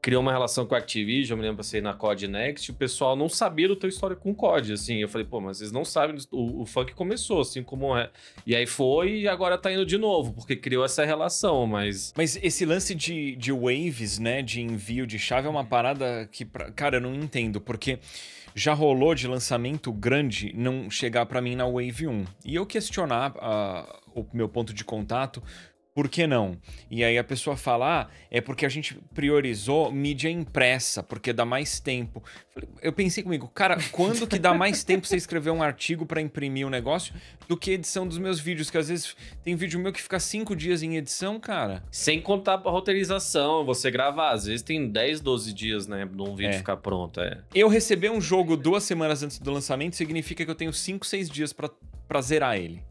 criou uma relação com a Activision, eu me lembro você na COD Next, o pessoal não sabia do teu histórico com COD, assim. Eu falei, pô, mas vocês não sabem, o, o funk começou, assim como é. E aí foi e agora tá indo de novo, porque criou essa relação, mas. Mas esse lance de, de waves, né, de envio de chave é uma parada que, cara, eu não entendo, porque já rolou de lançamento grande não chegar pra mim na Wave 1. E eu questionar ah, o meu ponto de contato, por que não? E aí a pessoa fala, ah, é porque a gente priorizou mídia impressa, porque dá mais tempo. Eu pensei comigo, cara, quando que dá mais tempo você escrever um artigo pra imprimir o negócio do que a edição dos meus vídeos? Que às vezes tem vídeo meu que fica cinco dias em edição, cara. Sem contar pra roteirização, você gravar. Às vezes tem 10, 12 dias, né? De um vídeo É. ficar pronto. É. Eu receber um jogo duas semanas antes do lançamento significa que eu tenho 5, 6 dias pra zerar ele.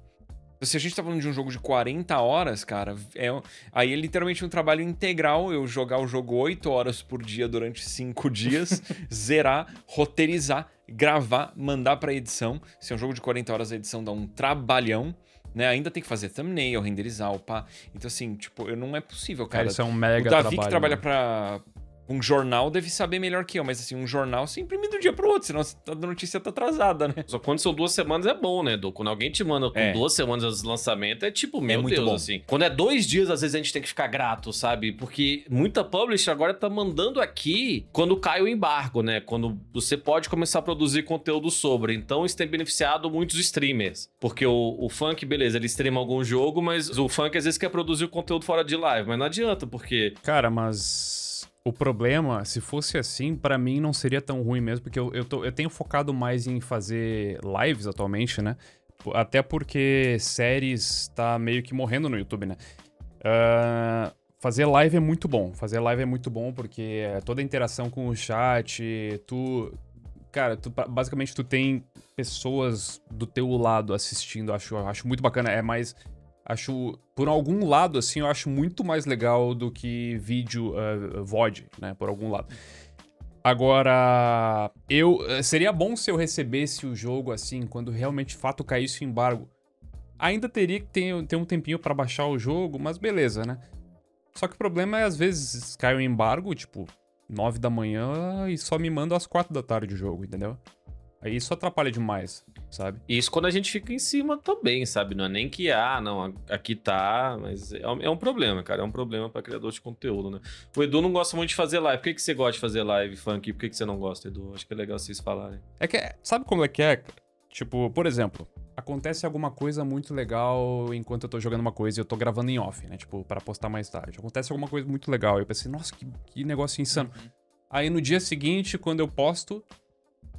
Se a gente tá falando de um jogo de 40 horas, cara, é, aí é literalmente um trabalho integral eu jogar o jogo 8 horas por dia durante 5 [laughs] dias, zerar, roteirizar, gravar, mandar pra edição. Se é um jogo de 40 horas, a edição dá um trabalhão. Né? Ainda tem que fazer thumbnail, renderizar, upar. Então, assim, tipo, não é possível, cara. Cara, isso é um o mega Davi trabalho. que trabalha né? pra um jornal deve saber melhor que eu, mas assim, um jornal você imprime de um dia pro outro, senão a notícia tá atrasada, né? Só quando são duas semanas é bom, né, Edu? Quando alguém te manda com É. duas semanas de lançamento, é tipo, meu muito Deus, bom. assim. Quando é dois dias, às vezes a gente tem que ficar grato, sabe? Porque muita publisher agora tá mandando aqui quando cai o embargo, né? Quando você pode começar a produzir conteúdo sobre. Então isso tem beneficiado muitos streamers. Porque o, o funk, beleza, ele streama algum jogo, mas o funk às vezes quer produzir o conteúdo fora de live. Mas não adianta, porque Cara, mas o problema, se fosse assim, pra mim não seria tão ruim mesmo, porque eu, eu, tô- eu tenho focado mais em fazer lives atualmente, né? Até porque séries tá meio que morrendo no YouTube, né? Ah, fazer live é muito bom. Fazer live é muito bom porque é toda a interação com o chat, tu. Cara, tu, ba- basicamente tu tem pessoas do teu lado assistindo, acho, acho muito bacana. É mais acho, por algum lado, assim, eu acho muito mais legal do que vídeo uh, VOD, né? Por algum lado. Agora, eu eh, seria bom se eu recebesse o jogo assim, quando realmente de fato caísse o embargo. Ainda teria que ter, ter um tempinho pra baixar o jogo, mas beleza, né? Só que o problema é, às vezes, cai o embargo, tipo, 9 da manhã e só me manda às 4 da tarde o jogo, entendeu? Aí isso atrapalha demais, sabe? Isso quando a gente fica em cima também, sabe? Não é nem que, ah, não, aqui tá, mas é um, é um problema, cara. É um problema pra criador de conteúdo, né? O Edu não gosta muito de fazer live. Por que, que você gosta de fazer live, funk? Por que, que você não gosta, Edu? Acho que é legal vocês falarem. É que, sabe como é que é? Tipo, por exemplo, acontece alguma coisa muito legal enquanto eu tô jogando uma coisa e eu tô gravando em off, né? Tipo, para postar mais tarde. Acontece alguma coisa muito legal. Eu pensei, nossa, que, que negócio insano. Aí no dia seguinte, quando eu posto,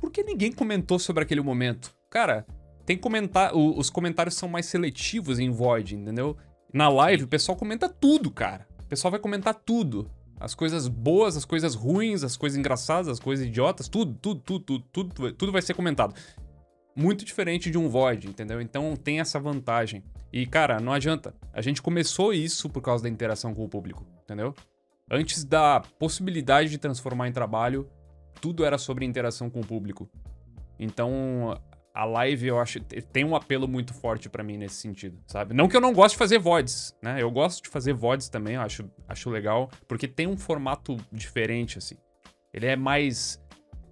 por que ninguém comentou sobre aquele momento? Cara, tem comentar, o- os comentários são mais seletivos em Void, entendeu? Na live, o pessoal comenta tudo, cara. O pessoal vai comentar tudo. As coisas boas, as coisas ruins, as coisas engraçadas, as coisas idiotas, tudo, tudo, tudo, tudo, tudo, tudo vai ser comentado. Muito diferente de um Void, entendeu? Então tem essa vantagem. E, cara, não adianta. A gente começou isso por causa da interação com o público, entendeu? Antes da possibilidade de transformar em trabalho, tudo era sobre interação com o público. Então, a live eu acho tem um apelo muito forte pra mim nesse sentido, sabe? Não que eu não goste de fazer VODs, né? Eu gosto de fazer VODs também, eu acho, acho legal, porque tem um formato diferente assim. Ele é mais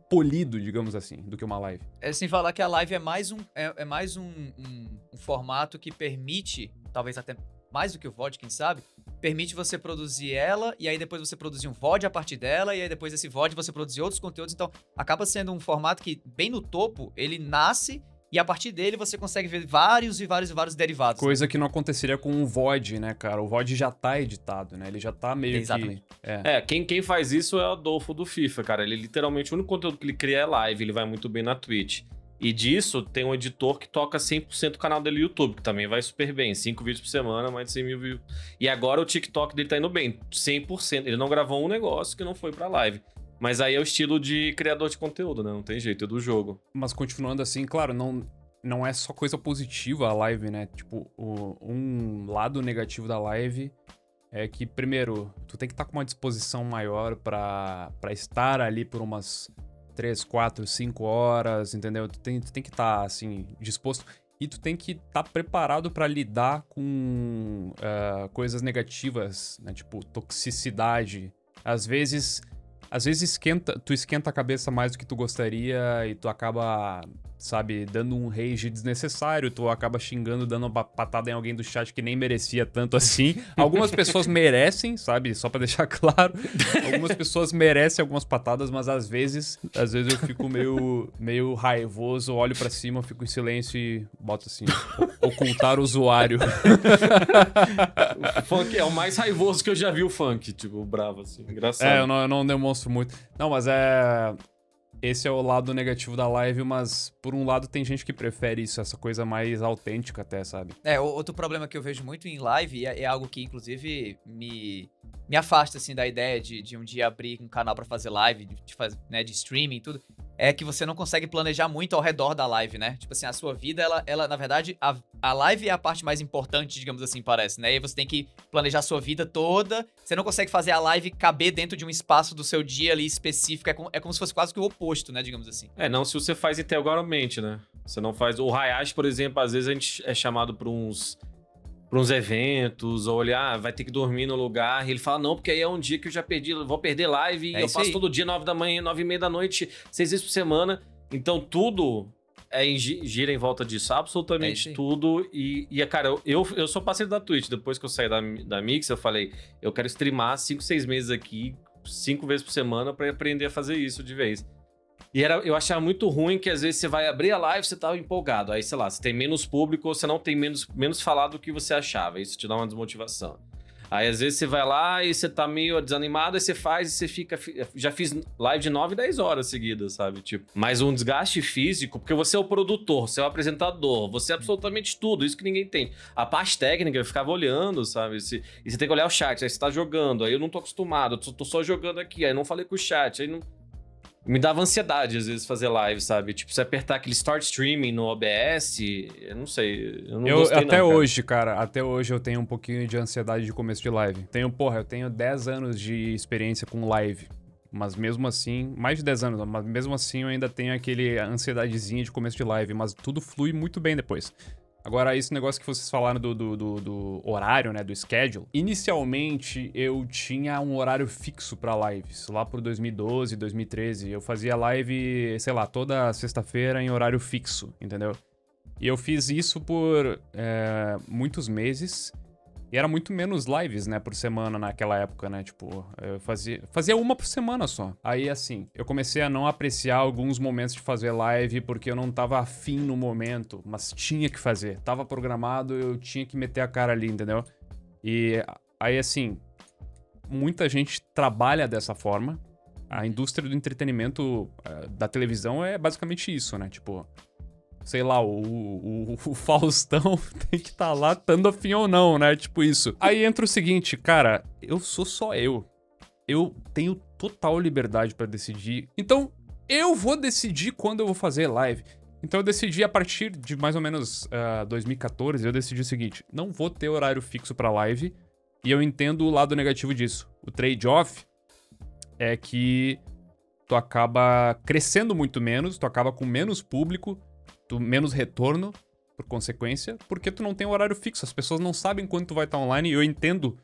polido, digamos assim, do que uma live. É sem falar que a live é mais um, é, é mais um, um- um formato que permite, talvez até mais do que o VOD, quem sabe, permite você produzir ela e aí depois você produzir um VOD a partir dela e aí depois desse VOD você produzir outros conteúdos. Então acaba sendo um formato que, bem no topo, ele nasce e a partir dele você consegue ver vários e vários e vários derivados. Coisa que não aconteceria com o VOD, né, cara? O VOD já tá editado, né? Ele já tá meio Exatamente. que... É. É, quem, quem faz isso é o Adolfo do FIFA, cara. Ele literalmente, o único conteúdo que ele cria é live, ele vai muito bem na Twitch. E disso, tem um editor que toca 100% o canal dele no YouTube, que também vai super bem. 5 vídeos por semana, mais de 100 mil views. E agora o TikTok dele tá indo bem, 100%. Ele não gravou um negócio que não foi pra live. Mas aí é o estilo de criador de conteúdo, né? Não tem jeito, é do jogo. Mas continuando assim, claro, não, não é só coisa positiva a live, né? Tipo, o- um lado negativo da live é que, primeiro, tu tem que estar com uma disposição maior pra estar ali por umas 3, 4, 5 horas, entendeu? Tu tem, tu tem que estar, assim, disposto. E tu tem que estar preparado pra lidar com ah, coisas negativas, né? Tipo, toxicidade. Às vezes às vezes esquenta, tu esquenta a cabeça mais do que tu gostaria e tu acaba, sabe, dando um rage desnecessário, tu acaba xingando, dando uma patada em alguém do chat que nem merecia tanto assim. [laughs] Algumas pessoas merecem, sabe, só pra deixar [laughs] claro. Algumas pessoas merecem algumas patadas, mas às vezes, às vezes eu fico meio, meio raivoso, olho pra cima, fico em silêncio e boto assim, ocultar o usuário. O funk é o mais raivoso que eu já vi o funk, tipo, bravo, assim. Engraçado. É, eu não, eu não demonstro muito. Não, mas é. Esse é o lado negativo da live, mas por um lado tem gente que prefere isso, essa coisa mais autêntica até, sabe? É, outro problema que eu vejo muito em live, é, é algo que inclusive me, me afasta, assim, da ideia de, de um dia abrir um canal pra fazer live, de, de faz- né, de streaming e tudo, é que você não consegue planejar muito ao redor da live, né? Tipo assim, a sua vida, ela, ela na verdade, a, a live é a parte mais importante, digamos assim, parece, né? E você tem que planejar a sua vida toda. Você não consegue fazer a live caber dentro de um espaço do seu dia ali específico. É, com, é como se fosse quase que o oposto, né? Digamos assim. É, não se você faz integralmente, né? Você não faz. O Hayashi, por exemplo, às vezes a gente é chamado para uns para uns eventos, ou olhar, ah, vai ter que dormir no lugar. E ele fala, não, porque aí é um dia que eu já perdi, vou perder live, É eu faço aí. todo dia, nove da manhã, nove e meia da noite, seis vezes por semana. Então tudo é em gi- gira em volta disso, É isso absolutamente aí. tudo. E, e cara, eu- eu, eu sou parceiro da Twitch. Depois que eu saí da, da Mix, eu falei, eu quero streamar cinco, seis meses aqui, cinco vezes por semana, para aprender a fazer isso de vez. E era, eu achava muito ruim que às vezes você vai abrir a live, você tá empolgado. Aí, sei lá, você tem menos público ou você não tem menos, menos falado do que você achava. Isso te dá uma desmotivação. Aí, às vezes, você vai lá e você tá meio desanimado, aí você faz e você fica. Já fiz live de 9, 10 horas seguidas, sabe? Tipo, mas um desgaste físico, porque você é o produtor, você é o apresentador, você é absolutamente tudo, isso que ninguém tem. A parte técnica, eu ficava olhando, sabe? E você tem que olhar o chat, aí você tá jogando, aí eu não tô acostumado, eu tô só jogando aqui, aí não falei com o chat, aí não. Me dava ansiedade, às vezes, fazer live, sabe? Tipo, você apertar aquele start streaming no OBS, eu não sei. Eu não Eu, gostei, até não, cara. hoje, cara, até hoje eu tenho um pouquinho de ansiedade de começo de live. Tenho, porra, eu tenho 10 anos de experiência com live. Mas mesmo assim, mais de 10 anos, mas mesmo assim eu ainda tenho aquele ansiedadezinha de começo de live, mas tudo flui muito bem depois. Agora, esse negócio que vocês falaram do, do, do- do horário, né, do schedule. Inicialmente, eu tinha um horário fixo pra lives, lá por 2012, 2013. Eu fazia live, sei lá, toda sexta-feira em horário fixo, entendeu? E eu fiz isso por é, muitos meses. E era muito menos lives, né, por semana naquela época, né? Tipo, eu fazia, fazia uma por semana só. Aí, assim, eu comecei a não apreciar alguns momentos de fazer live porque eu não tava afim no momento, mas tinha que fazer. Tava programado, eu tinha que meter a cara ali, entendeu? E aí, assim, muita gente trabalha dessa forma. A indústria do entretenimento eh, da televisão é basicamente isso, né? Tipo, sei lá, o, o, o Faustão [laughs] tem que estar lá, estando afim ou não, né? Tipo isso. Aí entra o seguinte, cara, eu sou só eu. Eu tenho total liberdade pra decidir. Então, eu vou decidir quando eu vou fazer live. Então eu decidi a partir de mais ou menos ah, 2014, eu decidi o seguinte: não vou ter horário fixo pra live. E eu entendo o lado negativo disso. O trade-off é que tu acaba crescendo muito menos, tu acaba com menos público, tu menos retorno, por consequência, porque tu não tem um horário fixo. As pessoas não sabem quando tu vai estar online e eu entendo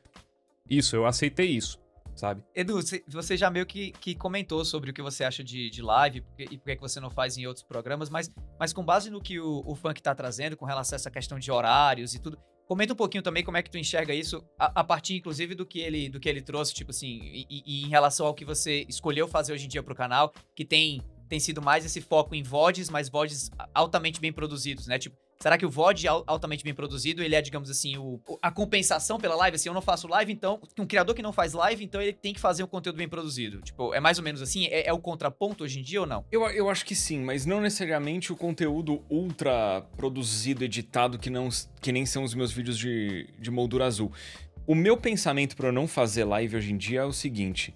isso, eu aceitei isso, sabe? Edu, você- já meio que, que comentou sobre o que você acha de, de live e por que você não faz em outros programas, mas, mas com base no que o, o funk tá trazendo com relação a essa questão de horários e tudo, comenta um pouquinho também como é que tu enxerga isso, a, a partir, inclusive, do que ele, do que ele trouxe, tipo assim, e- e em relação ao que você escolheu fazer hoje em dia pro canal, que tem, tem sido mais esse foco em VODs, mas VODs altamente bem produzidos, né? Tipo, Será que o VOD al- altamente bem produzido, ele é, digamos assim, o, a compensação pela live? Assim, eu não faço live, então... Um criador que não faz live, então ele tem que fazer um conteúdo bem produzido. Tipo, é mais ou menos assim? É, é o contraponto hoje em dia ou não? Eu, eu acho que sim, mas não necessariamente o conteúdo ultra produzido, editado, que, não, que nem são os meus vídeos de, de moldura azul. O meu pensamento pra eu não fazer live hoje em dia é o seguinte: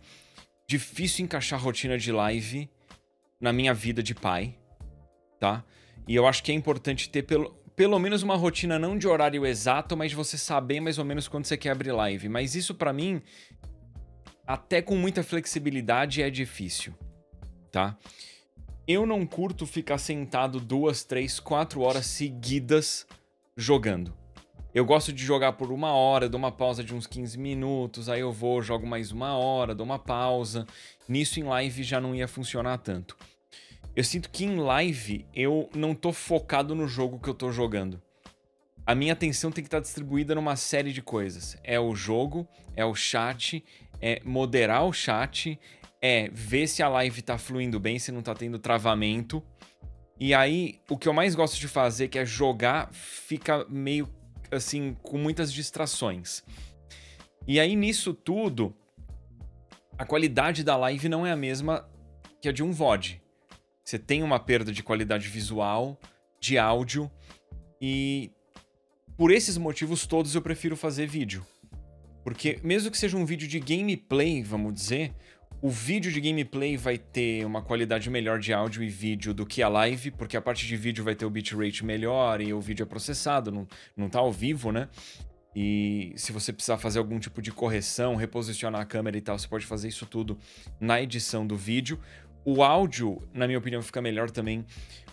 difícil encaixar rotina de live na minha vida de pai, tá? E eu acho que é importante ter pelo, pelo menos uma rotina não de horário exato, mas você saber mais ou menos quando você quer abrir live. Mas isso pra mim, até com muita flexibilidade, é difícil, tá? Eu não curto ficar sentado duas, três, quatro horas seguidas jogando. Eu gosto de jogar por uma hora, dou uma pausa de uns 15 minutos, aí eu vou, jogo mais uma hora, dou uma pausa. Nisso em live já não ia funcionar tanto. Eu sinto que em live eu não tô focado no jogo que eu tô jogando. A minha atenção tem que estar distribuída numa série de coisas. É o jogo, é o chat, é moderar o chat, é ver se a live tá fluindo bem, se não tá tendo travamento. E aí, o que eu mais gosto de fazer, que é jogar, fica meio assim, com muitas distrações. E aí, nisso tudo, a qualidade da live não é a mesma que a de um VOD. Você tem uma perda de qualidade visual, de áudio, e por esses motivos todos eu prefiro fazer vídeo. Porque mesmo que seja um vídeo de gameplay, vamos dizer, O vídeo de gameplay vai ter uma qualidade melhor de áudio e vídeo do que a live, porque a parte de vídeo vai ter o bitrate melhor e o vídeo é processado, não, não tá ao vivo, né? E se você precisar fazer algum tipo de correção, reposicionar a câmera e tal, você pode fazer isso tudo na edição do vídeo. O áudio, na minha opinião, fica melhor também,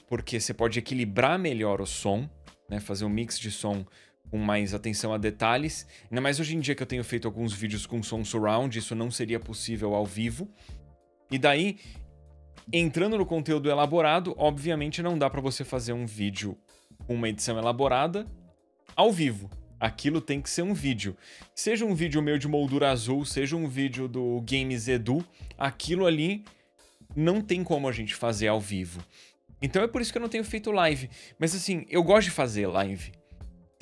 porque você pode equilibrar melhor o som, né? Fazer um mix de som com mais atenção a detalhes. Ainda mais hoje em dia que eu tenho feito alguns vídeos com som surround, isso não seria possível ao vivo. E daí, entrando no conteúdo elaborado, obviamente não dá para você fazer um vídeo com uma edição elaborada ao vivo. Aquilo tem que ser um vídeo. Seja um vídeo meu de moldura azul, seja um vídeo do Games Edu, aquilo ali não tem como a gente fazer ao vivo. Então é por isso que eu não tenho feito live. Mas assim, eu gosto de fazer live.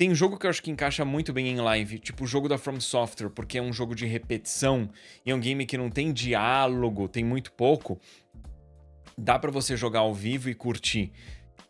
Tem um jogo que eu acho que encaixa muito bem em live, tipo o jogo da From Software, porque é um jogo de repetição e é um game que não tem diálogo, tem muito pouco. Dá para você jogar ao vivo e curtir.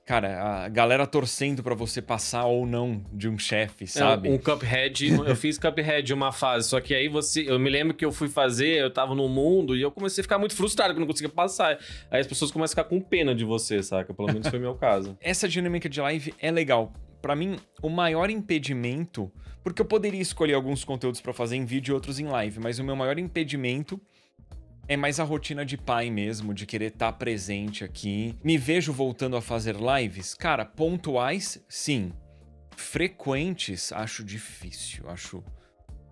Cara, a galera torcendo para você passar ou não de um chefe, sabe? É, um Cuphead, [laughs] eu fiz Cuphead uma fase, só que aí você, eu me lembro que eu fui fazer, eu tava no mundo e eu comecei a ficar muito frustrado que eu não conseguia passar. Aí as pessoas começam a ficar com pena de você, saca? Pelo menos foi o meu caso. [laughs] Essa dinâmica de live é legal. Para mim, o maior impedimento, porque eu poderia escolher alguns conteúdos para fazer em vídeo e outros em live, mas o meu maior impedimento é mais a rotina de pai mesmo, de querer estar tá presente aqui. Me vejo voltando a fazer lives? Cara, pontuais, sim. Frequentes, acho difícil. Acho.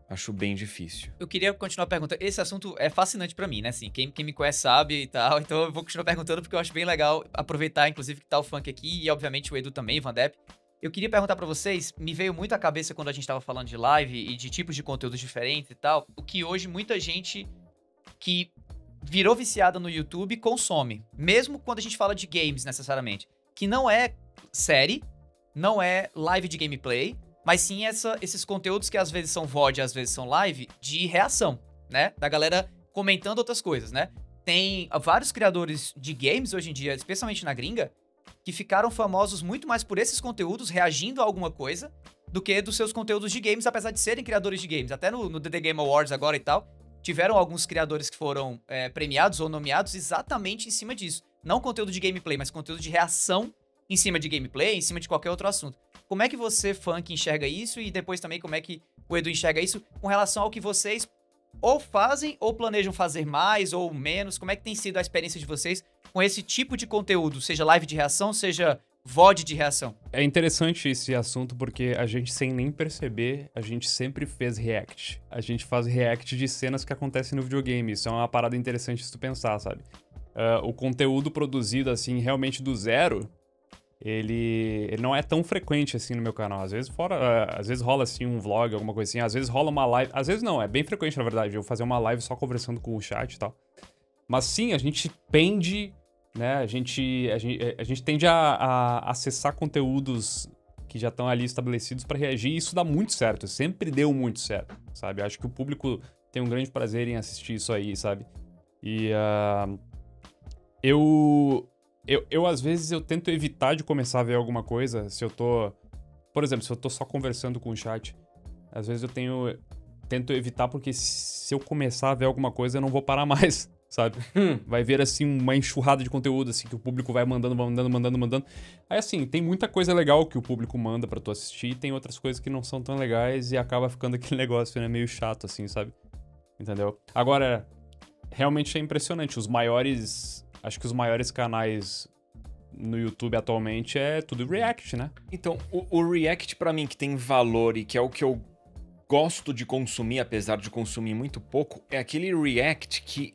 Acho bem difícil. Eu queria continuar perguntando. Esse assunto é fascinante para mim, né? Assim, quem, quem me conhece sabe e tal. Então eu vou continuar perguntando porque eu acho bem legal aproveitar, inclusive, que tá o funk aqui e, obviamente, o Edu também, Van Depp. Eu queria perguntar para vocês, me veio muito à cabeça quando a gente tava falando de live e de tipos de conteúdos diferentes e tal, o que hoje muita gente que virou viciada no YouTube consome, mesmo quando a gente fala de games necessariamente, que não é série, não é live de gameplay, mas sim essa, esses conteúdos que às vezes são VOD, às vezes são live de reação, né? Da galera comentando outras coisas, né? Tem vários criadores de games hoje em dia, especialmente na gringa, que ficaram famosos muito mais por esses conteúdos reagindo a alguma coisa do que dos seus conteúdos de games, apesar de serem criadores de games. Até no, no The Game Awards agora e tal, tiveram alguns criadores que foram é, premiados ou nomeados exatamente em cima disso. Não conteúdo de gameplay, mas conteúdo de reação em cima de gameplay, em cima de qualquer outro assunto. Como é que você, funk, enxerga isso e depois também como é que o Edu enxerga isso com relação ao que vocês ou fazem ou planejam fazer mais ou menos? Como é que tem sido a experiência de vocês com esse tipo de conteúdo, seja live de reação, seja VOD de reação. É interessante esse assunto porque a gente, sem nem perceber, a gente sempre fez react. A gente faz react de cenas que acontecem no videogame. Isso é uma parada interessante se tu pensar, sabe? Uh, o conteúdo produzido, assim, realmente do zero, ele, ele não é tão frequente, assim, no meu canal. Às vezes, fora, uh, às vezes rola, assim, um vlog, alguma coisa assim. Às vezes rola uma live. Às vezes não, é bem frequente, na verdade. Eu fazer uma live só conversando com o chat e tal. Mas sim, a gente pende né? A gente, a gente, a gente tende a, a acessar conteúdos que já estão ali estabelecidos para reagir e isso dá muito certo, sempre deu muito certo, sabe? Acho que o público tem um grande prazer em assistir isso aí, sabe? E uh, eu, eu, eu, às vezes, eu tento evitar de começar a ver alguma coisa se eu tô... Por exemplo, se eu tô só conversando com o chat, às vezes eu tenho... Tento evitar porque se eu começar a ver alguma coisa eu não vou parar [laughs] mais, sabe? Hum. Vai ver, assim, uma enxurrada de conteúdo, assim, que o público vai mandando, mandando, mandando, mandando. Aí, assim, tem muita coisa legal que o público manda para tu assistir, tem outras coisas que não são tão legais e acaba ficando aquele [laughs] negócio, né, meio chato, assim, sabe? Entendeu? Agora, realmente é impressionante. Os maiores. Acho que os maiores canais no YouTube atualmente é tudo React, né? Então, o, o React, para mim, que tem valor e que é o que eu gosto de consumir, apesar de consumir muito pouco, é aquele React que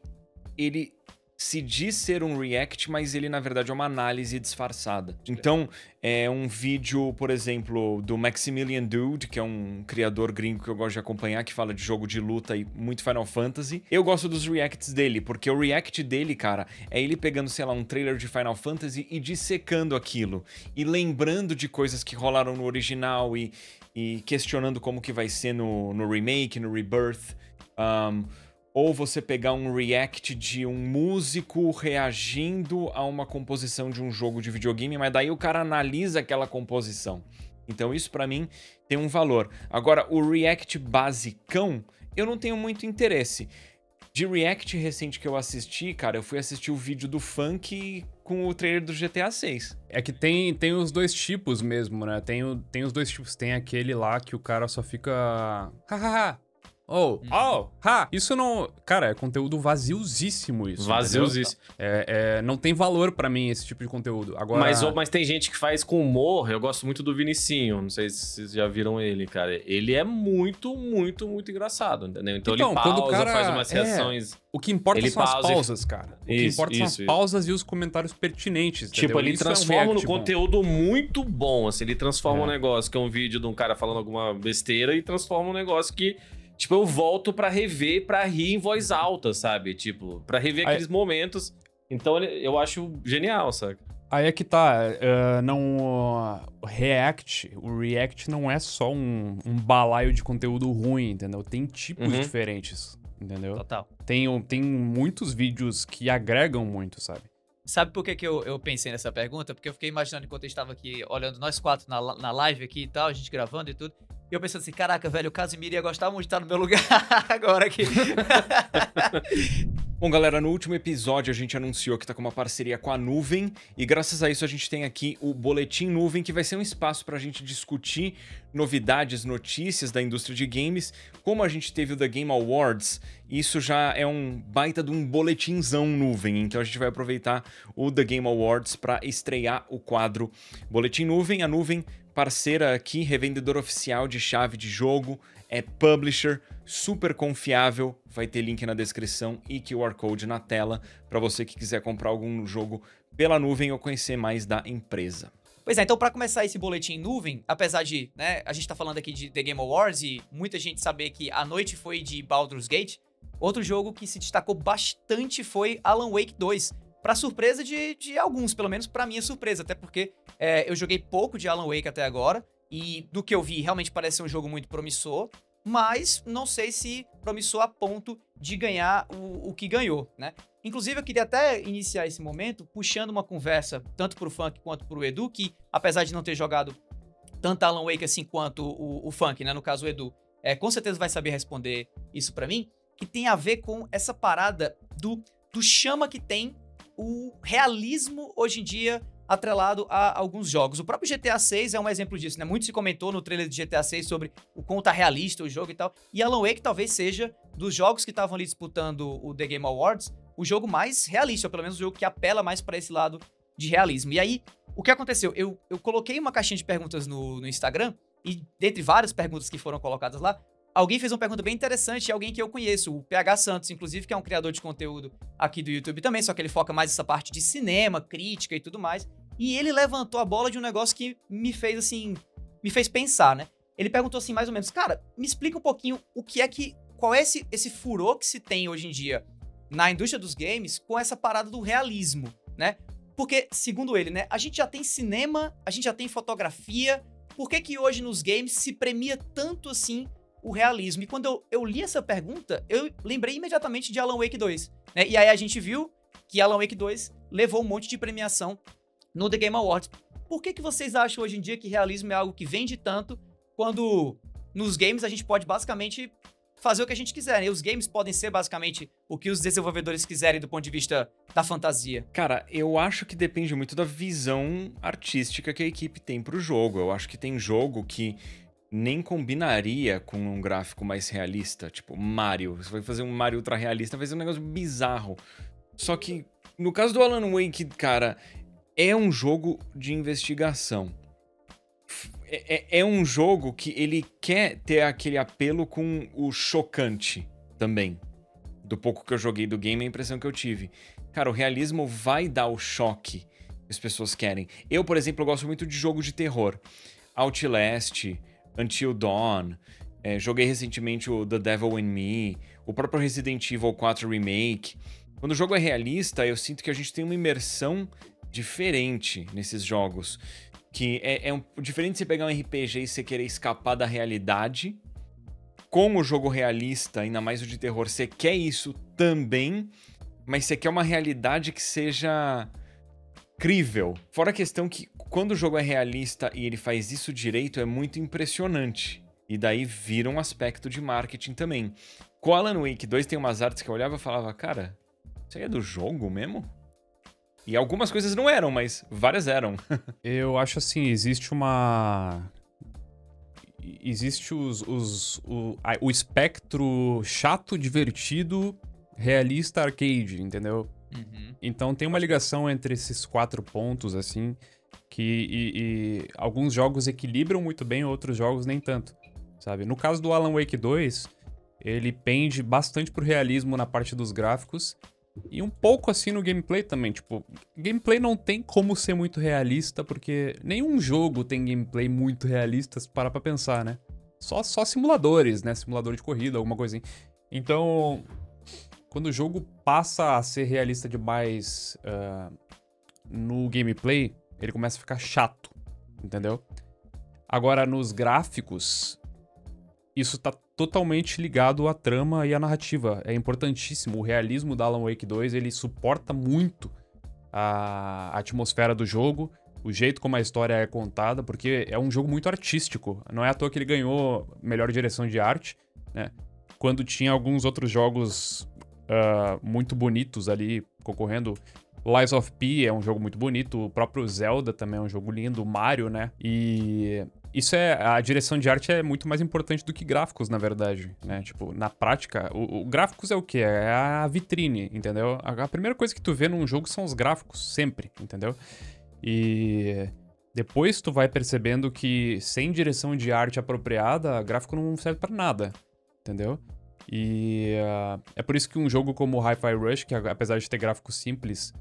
ele se diz ser um react, mas ele na verdade é uma análise disfarçada. Então, é um vídeo, por exemplo, do Maximilian Dude, que é um criador gringo que eu gosto de acompanhar, que fala de jogo de luta e muito Final Fantasy. Eu gosto dos reacts dele, porque o react dele, cara, é ele pegando, sei lá, um trailer de Final Fantasy e dissecando aquilo e lembrando de coisas que rolaram no original e, e questionando como que vai ser no, no remake, no rebirth. Um, ou você pegar um react de um músico reagindo a uma composição de um jogo de videogame, mas daí o cara analisa aquela composição. Então isso para mim tem um valor. Agora, o react basicão, eu não tenho muito interesse. De React recente que eu assisti, cara, eu fui assistir o vídeo do Funk com o trailer do GTA 6. É que tem, tem os dois tipos mesmo, né? Tem, tem os dois tipos. Tem aquele lá que o cara só fica. Oh, oh, ha! Isso não. Cara, é conteúdo vaziosíssimo isso. Vaziosíssimo. É, é, não tem valor pra mim esse tipo de conteúdo. Agora. Mas, mas tem gente que faz com humor. Eu gosto muito do Vinicinho. Não sei se vocês já viram ele, cara. Ele é muito, muito, muito engraçado, entendeu? Então, Então, ele quando pausa, o cara- faz umas é. reações. O que importa Ele são as pausa e- pausas, cara. O que Isso, importa são isso, as isso. pausas e os comentários pertinentes. Tipo, entendeu? ele Isso é um transforma no bom. conteúdo muito bom, assim. Ele transforma É. um negócio que é um vídeo de um cara falando alguma besteira e transforma um negócio que, tipo, eu volto pra rever, pra rir em voz alta, sabe? Tipo, pra rever Aí- aqueles momentos. Então, eu acho genial, saca? Aí é que tá, eh, não. O React, o React não é só um, um balaio de conteúdo ruim, entendeu? Tem tipos Uhum. diferentes, entendeu? Total. Tem, tem muitos vídeos que agregam muito, sabe? Sabe por que, que eu, eu pensei nessa pergunta? Porque eu fiquei imaginando enquanto eu estava aqui olhando nós quatro na, na live aqui e tal, a gente gravando e tudo. E eu pensando assim, caraca, velho, o Casimiro ia gostar muito de estar no meu lugar [laughs] agora aqui. [laughs] Bom, galera, no último episódio a gente anunciou que tá com uma parceria com a Nuvem e graças a isso a gente tem aqui o Boletim Nuvem, que vai ser um espaço pra gente discutir novidades, notícias da indústria de games. Como a gente teve o The Game Awards, isso já é um baita de um boletinzão nuvem, então a gente vai aproveitar o The Game Awards para estrear o quadro Boletim Nuvem. A Nuvem, parceira aqui, revendedor oficial de chave de jogo, é publisher, super confiável, vai ter link na descrição e QR Code na tela para você que quiser comprar algum jogo pela nuvem ou conhecer mais da empresa. Pois é, então pra começar esse boletim em nuvem, apesar de, né, a gente tá falando aqui de The Game Awards e muita gente saber que a noite foi de Baldur's Gate, outro jogo que se destacou bastante foi Alan Wake 2. Pra surpresa de, de alguns, pelo menos pra minha surpresa, até porque é, eu joguei pouco de Alan Wake até agora, e do que eu vi, realmente parece ser um jogo muito promissor, mas não sei se promissor a ponto de ganhar o, o que ganhou, né? Inclusive, eu queria até iniciar esse momento puxando uma conversa, tanto pro Funk quanto pro Edu, que apesar de não ter jogado tanto Alan Wake assim quanto o, o Funk, né? No caso, o Edu, é, com certeza vai saber responder isso pra mim, que tem a ver com essa parada do, do chama que tem o realismo hoje em dia atrelado a alguns jogos. O próprio GTA 6 é um exemplo disso, né? Muito se comentou no trailer de GTA 6 sobre o quão tá realista o jogo e tal. E Alan Wake talvez seja, dos jogos que estavam ali disputando o The Game Awards, o jogo mais realista, ou pelo menos o jogo que apela mais pra esse lado de realismo. E aí, o que aconteceu? Eu, eu coloquei uma caixinha de perguntas no, no Instagram, e dentre várias perguntas que foram colocadas lá, alguém fez uma pergunta bem interessante, alguém que eu conheço, o PH Santos, inclusive, que é um criador de conteúdo aqui do YouTube também, só que ele foca mais nessa parte de cinema, crítica e tudo mais. E ele levantou a bola de um negócio que me fez assim, me fez pensar, né? Ele perguntou assim, mais ou menos, cara, me explica um pouquinho o que é que. Qual é esse, esse furor que se tem hoje em dia na indústria dos games com essa parada do realismo, né? Porque, segundo ele, né, a gente já tem cinema, a gente já tem fotografia, por que que hoje nos games se premia tanto assim o realismo? E quando eu, eu li essa pergunta, eu lembrei imediatamente de Alan Wake 2, né? E aí a gente viu que Alan Wake 2 levou um monte de premiação no The Game Awards. Por que que vocês acham hoje em dia que realismo é algo que vende tanto quando nos games a gente pode basicamente fazer o que a gente quiser. né? E os games podem ser basicamente o que os desenvolvedores quiserem do ponto de vista da fantasia. Cara, eu acho que depende muito da visão artística que a equipe tem pro jogo. Eu acho que tem jogo que nem combinaria com um gráfico mais realista, tipo Mario. Você vai fazer um Mario ultra realista, vai ser um negócio bizarro. Só que no caso do Alan Wake, cara, é um jogo de investigação. É, é- é um jogo que ele quer ter aquele apelo com o chocante também. Do pouco que eu joguei do game, a impressão que eu tive. Cara, o realismo vai dar o choque que as pessoas querem. Eu, por exemplo, gosto muito de jogo de terror. Outlast, Until Dawn, é, joguei recentemente o The Devil in Me, o próprio Resident Evil 4 Remake. Quando o jogo é realista, eu sinto que a gente tem uma imersão diferente nesses jogos. Que é, é um, diferente você pegar um RPG e você querer escapar da realidade. Com o jogo realista, ainda mais o de terror, você quer isso também, mas você quer uma realidade que seja crível. Fora a questão que quando o jogo é realista e ele faz isso direito, é muito impressionante. E daí vira um aspecto de marketing também. Com Alan Wake 2 tem umas artes que eu olhava e falava, cara, isso aí é do jogo mesmo? E algumas coisas não eram, mas várias eram. [laughs] Eu acho assim, existe uma. Existe os, os, o, o espectro chato, divertido, realista, arcade, entendeu? Uhum. Então tem uma ligação entre esses quatro pontos, assim, que e, e alguns jogos equilibram muito bem, outros jogos nem tanto, sabe? No caso do Alan Wake 2, ele pende bastante pro realismo na parte dos gráficos e um pouco assim no gameplay também, tipo, gameplay não tem como ser muito realista, porque nenhum jogo tem gameplay muito realista, se parar pra pensar, né? Só, só simuladores, né? Simulador de corrida, alguma assim. Então, quando o jogo passa a ser realista demais ah, no gameplay, ele começa a ficar chato, entendeu? Agora, nos gráficos, isso tá totalmente ligado à trama e à narrativa. É importantíssimo. O realismo da Alan Wake 2, ele suporta muito a atmosfera do jogo, o jeito como a história é contada, porque é um jogo muito artístico. Não é à toa que ele ganhou melhor direção de arte, né? Quando tinha alguns outros jogos ah, muito bonitos ali concorrendo. Lies of P é um jogo muito bonito, o próprio Zelda também é um jogo lindo, Mario, né? E isso é. A direção de arte é muito mais importante do que gráficos, na verdade, né? Tipo, na prática, o, o gráficos é o quê? É a vitrine, entendeu? A, a primeira coisa que tu vê num jogo são os gráficos, sempre, entendeu? E. Depois tu vai percebendo que sem direção de arte apropriada, gráfico não serve pra nada, entendeu? E ah, é por isso que um jogo como Hi-Fi Rush, que apesar de ter gráficos simples,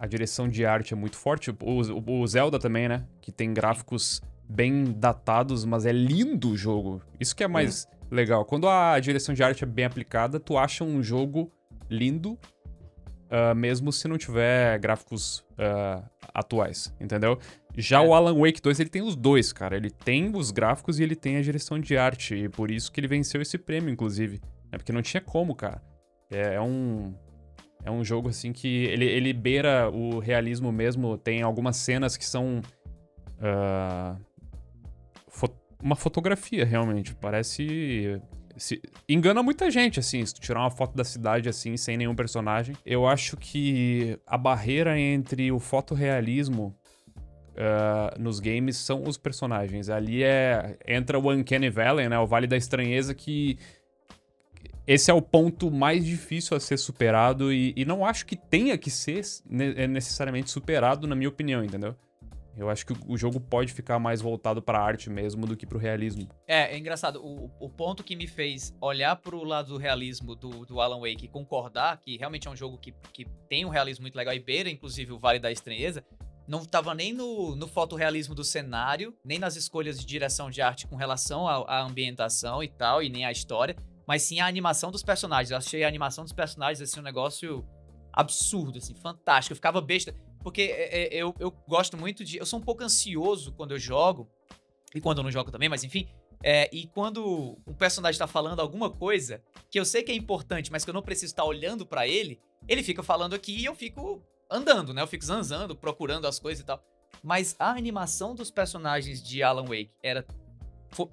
a direção de arte é muito forte. O, o- o Zelda também, né? Que tem gráficos bem datados, mas é lindo o jogo. Isso que é mais legal. Quando a direção de arte é bem aplicada, tu acha um jogo lindo, ah, mesmo se não tiver gráficos ah, atuais, entendeu? Já o Alan Wake 2, ele tem os dois, cara. Ele tem os gráficos e ele tem a direção de arte. E por isso que ele venceu esse prêmio, inclusive. É porque não tinha como, cara. É, é um. É um jogo assim que ele, ele beira o realismo mesmo. Tem algumas cenas que são. ah, fo- uma fotografia, realmente. Parece. se- engana muita gente, assim, se tu tirar uma foto da cidade assim, sem nenhum personagem. Eu acho que a barreira entre o fotorrealismo ah, nos games são os personagens. Ali é entra o Uncanny Valley, né? O Vale da Estranheza que esse é o ponto mais difícil a ser superado e, e não acho que tenha que ser é necessariamente superado, na minha opinião, entendeu? Eu acho que o- o jogo pode ficar mais voltado pra arte mesmo do que pro realismo. É, é engraçado. O, o ponto que me fez olhar pro lado do realismo do, do Alan Wake e concordar que realmente é um jogo que, que tem um realismo muito legal e beira, inclusive, o Vale da Estranheza, não tava nem no, no fotorrealismo do cenário, nem nas escolhas de direção de arte com relação à ambientação e tal, e nem à história, mas sim a animação dos personagens. Eu achei a animação dos personagens assim, um negócio absurdo, assim, fantástico. Eu ficava besta. Porque é, é, eu, eu gosto muito de. Eu sou um pouco ansioso quando eu jogo. E quando eu não jogo também, mas enfim. É, e quando um personagem tá falando alguma coisa que eu sei que é importante, mas que eu não preciso estar olhando pra ele, ele fica falando aqui e eu fico andando, né? Eu fico zanzando, procurando as coisas e tal. Mas a animação dos personagens de Alan Wake era.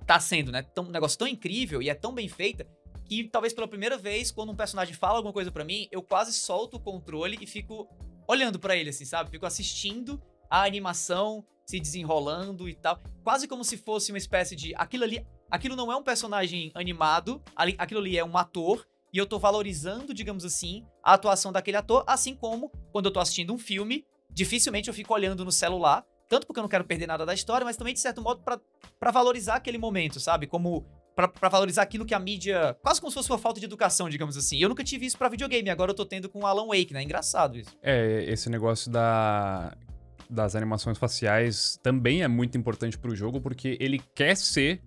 Tá sendo, né? Tão, um negócio tão incrível e é tão bem feita que talvez pela primeira vez, quando um personagem fala alguma coisa pra mim, eu quase solto o controle e fico olhando pra ele, assim, sabe? Fico assistindo a animação se desenrolando e tal. Quase como se fosse uma espécie de. Aquilo ali. Aquilo não é um personagem animado, aquilo ali é um ator. E eu tô valorizando, digamos assim, a atuação daquele ator, assim como quando eu tô assistindo um filme, dificilmente eu fico olhando no celular, tanto porque eu não quero perder nada da história, mas também, de certo modo, pra valorizar aquele momento, sabe? Como Pra valorizar aquilo que a mídia. Quase como se fosse uma falta de educação, digamos assim. Eu nunca tive isso pra videogame, agora eu tô tendo com Alan Wake, né? Engraçado isso. É, esse negócio da, das animações faciais também é muito importante pro jogo, porque ele quer ser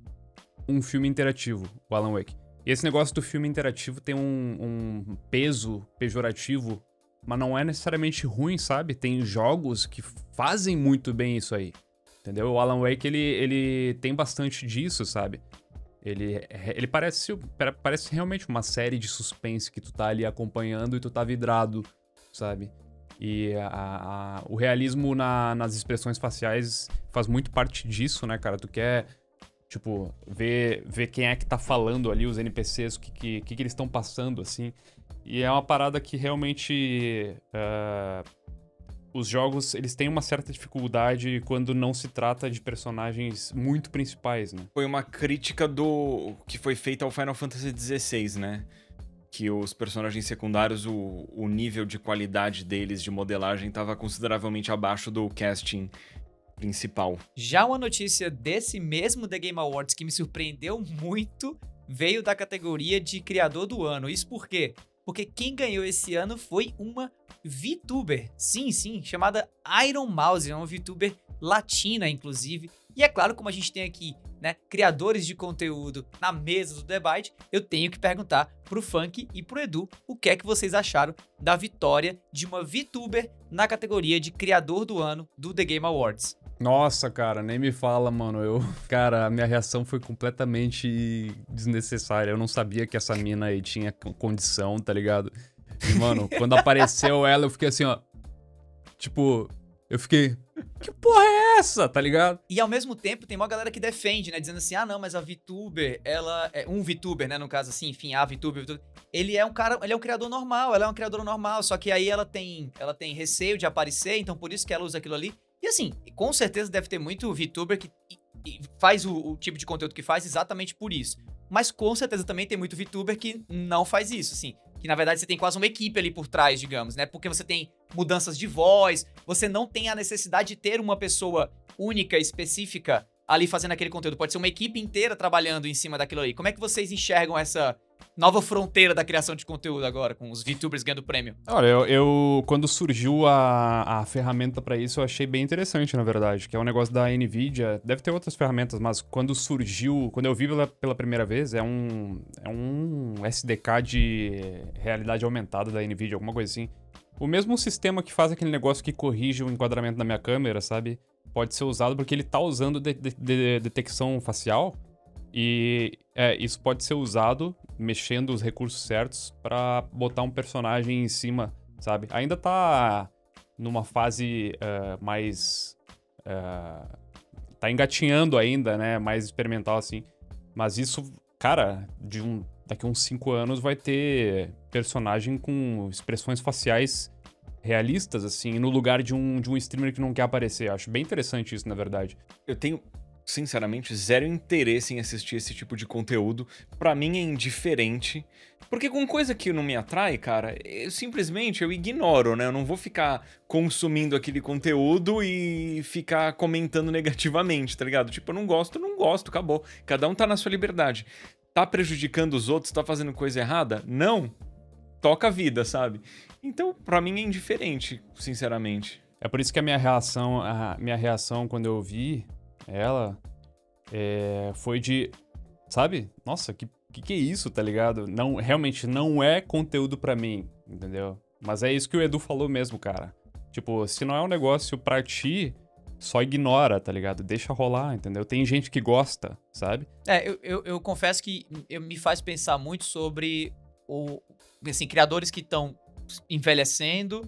um filme interativo, o Alan Wake. E esse negócio do filme interativo tem um, um peso pejorativo, mas não é necessariamente ruim, sabe? Tem jogos que fazem muito bem isso aí. Entendeu? O Alan Wake, ele, ele tem bastante disso, sabe? Ele, ele parece, parece realmente uma série de suspense que tu tá ali acompanhando e tu tá vidrado, sabe? E a- a- o realismo na- nas expressões faciais faz muito parte disso, né, cara? Tu quer Tipo, ver, ver quem é que tá falando ali, os NPCs, o que, que, que, eles estão passando, assim. E é uma parada que realmente. ah, os jogos, eles têm uma certa dificuldade quando não se trata de personagens muito principais, né? Foi uma crítica do que foi feita ao Final Fantasy XVI, né? Que os personagens secundários, o, o nível de qualidade deles de modelagem estava consideravelmente abaixo do casting principal. Já uma notícia desse mesmo The Game Awards que me surpreendeu muito veio da categoria de criador do ano. Isso por quê? Porque quem ganhou esse ano foi uma VTuber. Sim, sim, chamada Iron Mouse, é uma VTuber latina, inclusive. E é claro, como a gente tem aqui, né, criadores de conteúdo na mesa do debate, eu tenho que perguntar pro Funk e pro Edu o que é que vocês acharam da vitória de uma VTuber na categoria de criador do ano do The Game Awards. Nossa, cara, nem me fala, mano. Eu, [laughs] cara, a minha reação foi completamente desnecessária. Eu não sabia que essa mina aí tinha co- condição, tá ligado? E, mano, [laughs] quando apareceu ela, eu fiquei assim, ó. Tipo, eu fiquei. Que porra é essa, tá ligado? E ao mesmo tempo tem uma galera que defende, né? Dizendo assim, ah não, mas a VTuber, ela é um VTuber, né? No caso assim, enfim, a VTuber, VTuber, ele é um cara, ele é um criador normal, ela é uma criadora normal, só que aí ela tem, ela tem receio de aparecer, então por isso que ela usa aquilo ali. E assim, com certeza deve ter muito VTuber que faz o, o tipo de conteúdo que faz exatamente por isso. Mas com certeza também tem muito VTuber que não faz isso, assim. Que na verdade você tem quase uma equipe ali por trás, digamos, né? Porque você tem mudanças de voz, você não tem a necessidade de ter uma pessoa única, específica, ali fazendo aquele conteúdo. Pode ser uma equipe inteira trabalhando em cima daquilo ali. Como é que vocês enxergam essa nova fronteira da criação de conteúdo agora, com os VTubers ganhando prêmio? Olha, eu, eu- quando surgiu a, a ferramenta pra isso, eu achei bem interessante, na verdade, que é um negócio da Nvidia. Deve ter outras ferramentas, mas quando surgiu, quando eu vi pela, pela primeira vez, é um é um SDK de realidade aumentada da Nvidia, alguma coisa assim. O mesmo sistema que faz aquele negócio que corrige o enquadramento da minha câmera, sabe? Pode ser usado porque ele tá usando de- de- de- detecção facial e é, isso pode ser usado mexendo os recursos certos pra botar um personagem em cima, sabe? Ainda tá numa fase eh, mais. eh, tá engatinhando ainda, né? Mais experimental assim. Mas isso, cara, de um, daqui uns 5 anos vai ter personagem com expressões faciais realistas, assim, no lugar de um, de um streamer que não quer aparecer. Acho bem interessante isso, na verdade. Eu tenho, sinceramente, zero interesse em assistir esse tipo de conteúdo. Pra mim é indiferente. Porque com coisa que não me atrai, cara, eu simplesmente eu ignoro, né? Eu não vou ficar consumindo aquele conteúdo e ficar comentando [laughs] negativamente, tá ligado? Tipo, eu não gosto, não gosto, acabou. Cada um tá na sua liberdade. Tá prejudicando os outros, tá fazendo coisa errada? Não. Toca a vida, sabe? Então, pra mim é indiferente, sinceramente. É por isso que a minha reação, a minha reação quando eu vi ela é, foi de, sabe? Nossa, que, que que é isso, tá ligado? Não, realmente não é conteúdo pra mim, entendeu? Mas é isso que o Edu falou mesmo, cara. Tipo, se não é um negócio pra ti, só ignora, tá ligado? Deixa rolar, entendeu? Tem gente que gosta, sabe? É, eu, eu, eu confesso que eu, me faz pensar muito sobre o, assim, criadores que estão envelhecendo,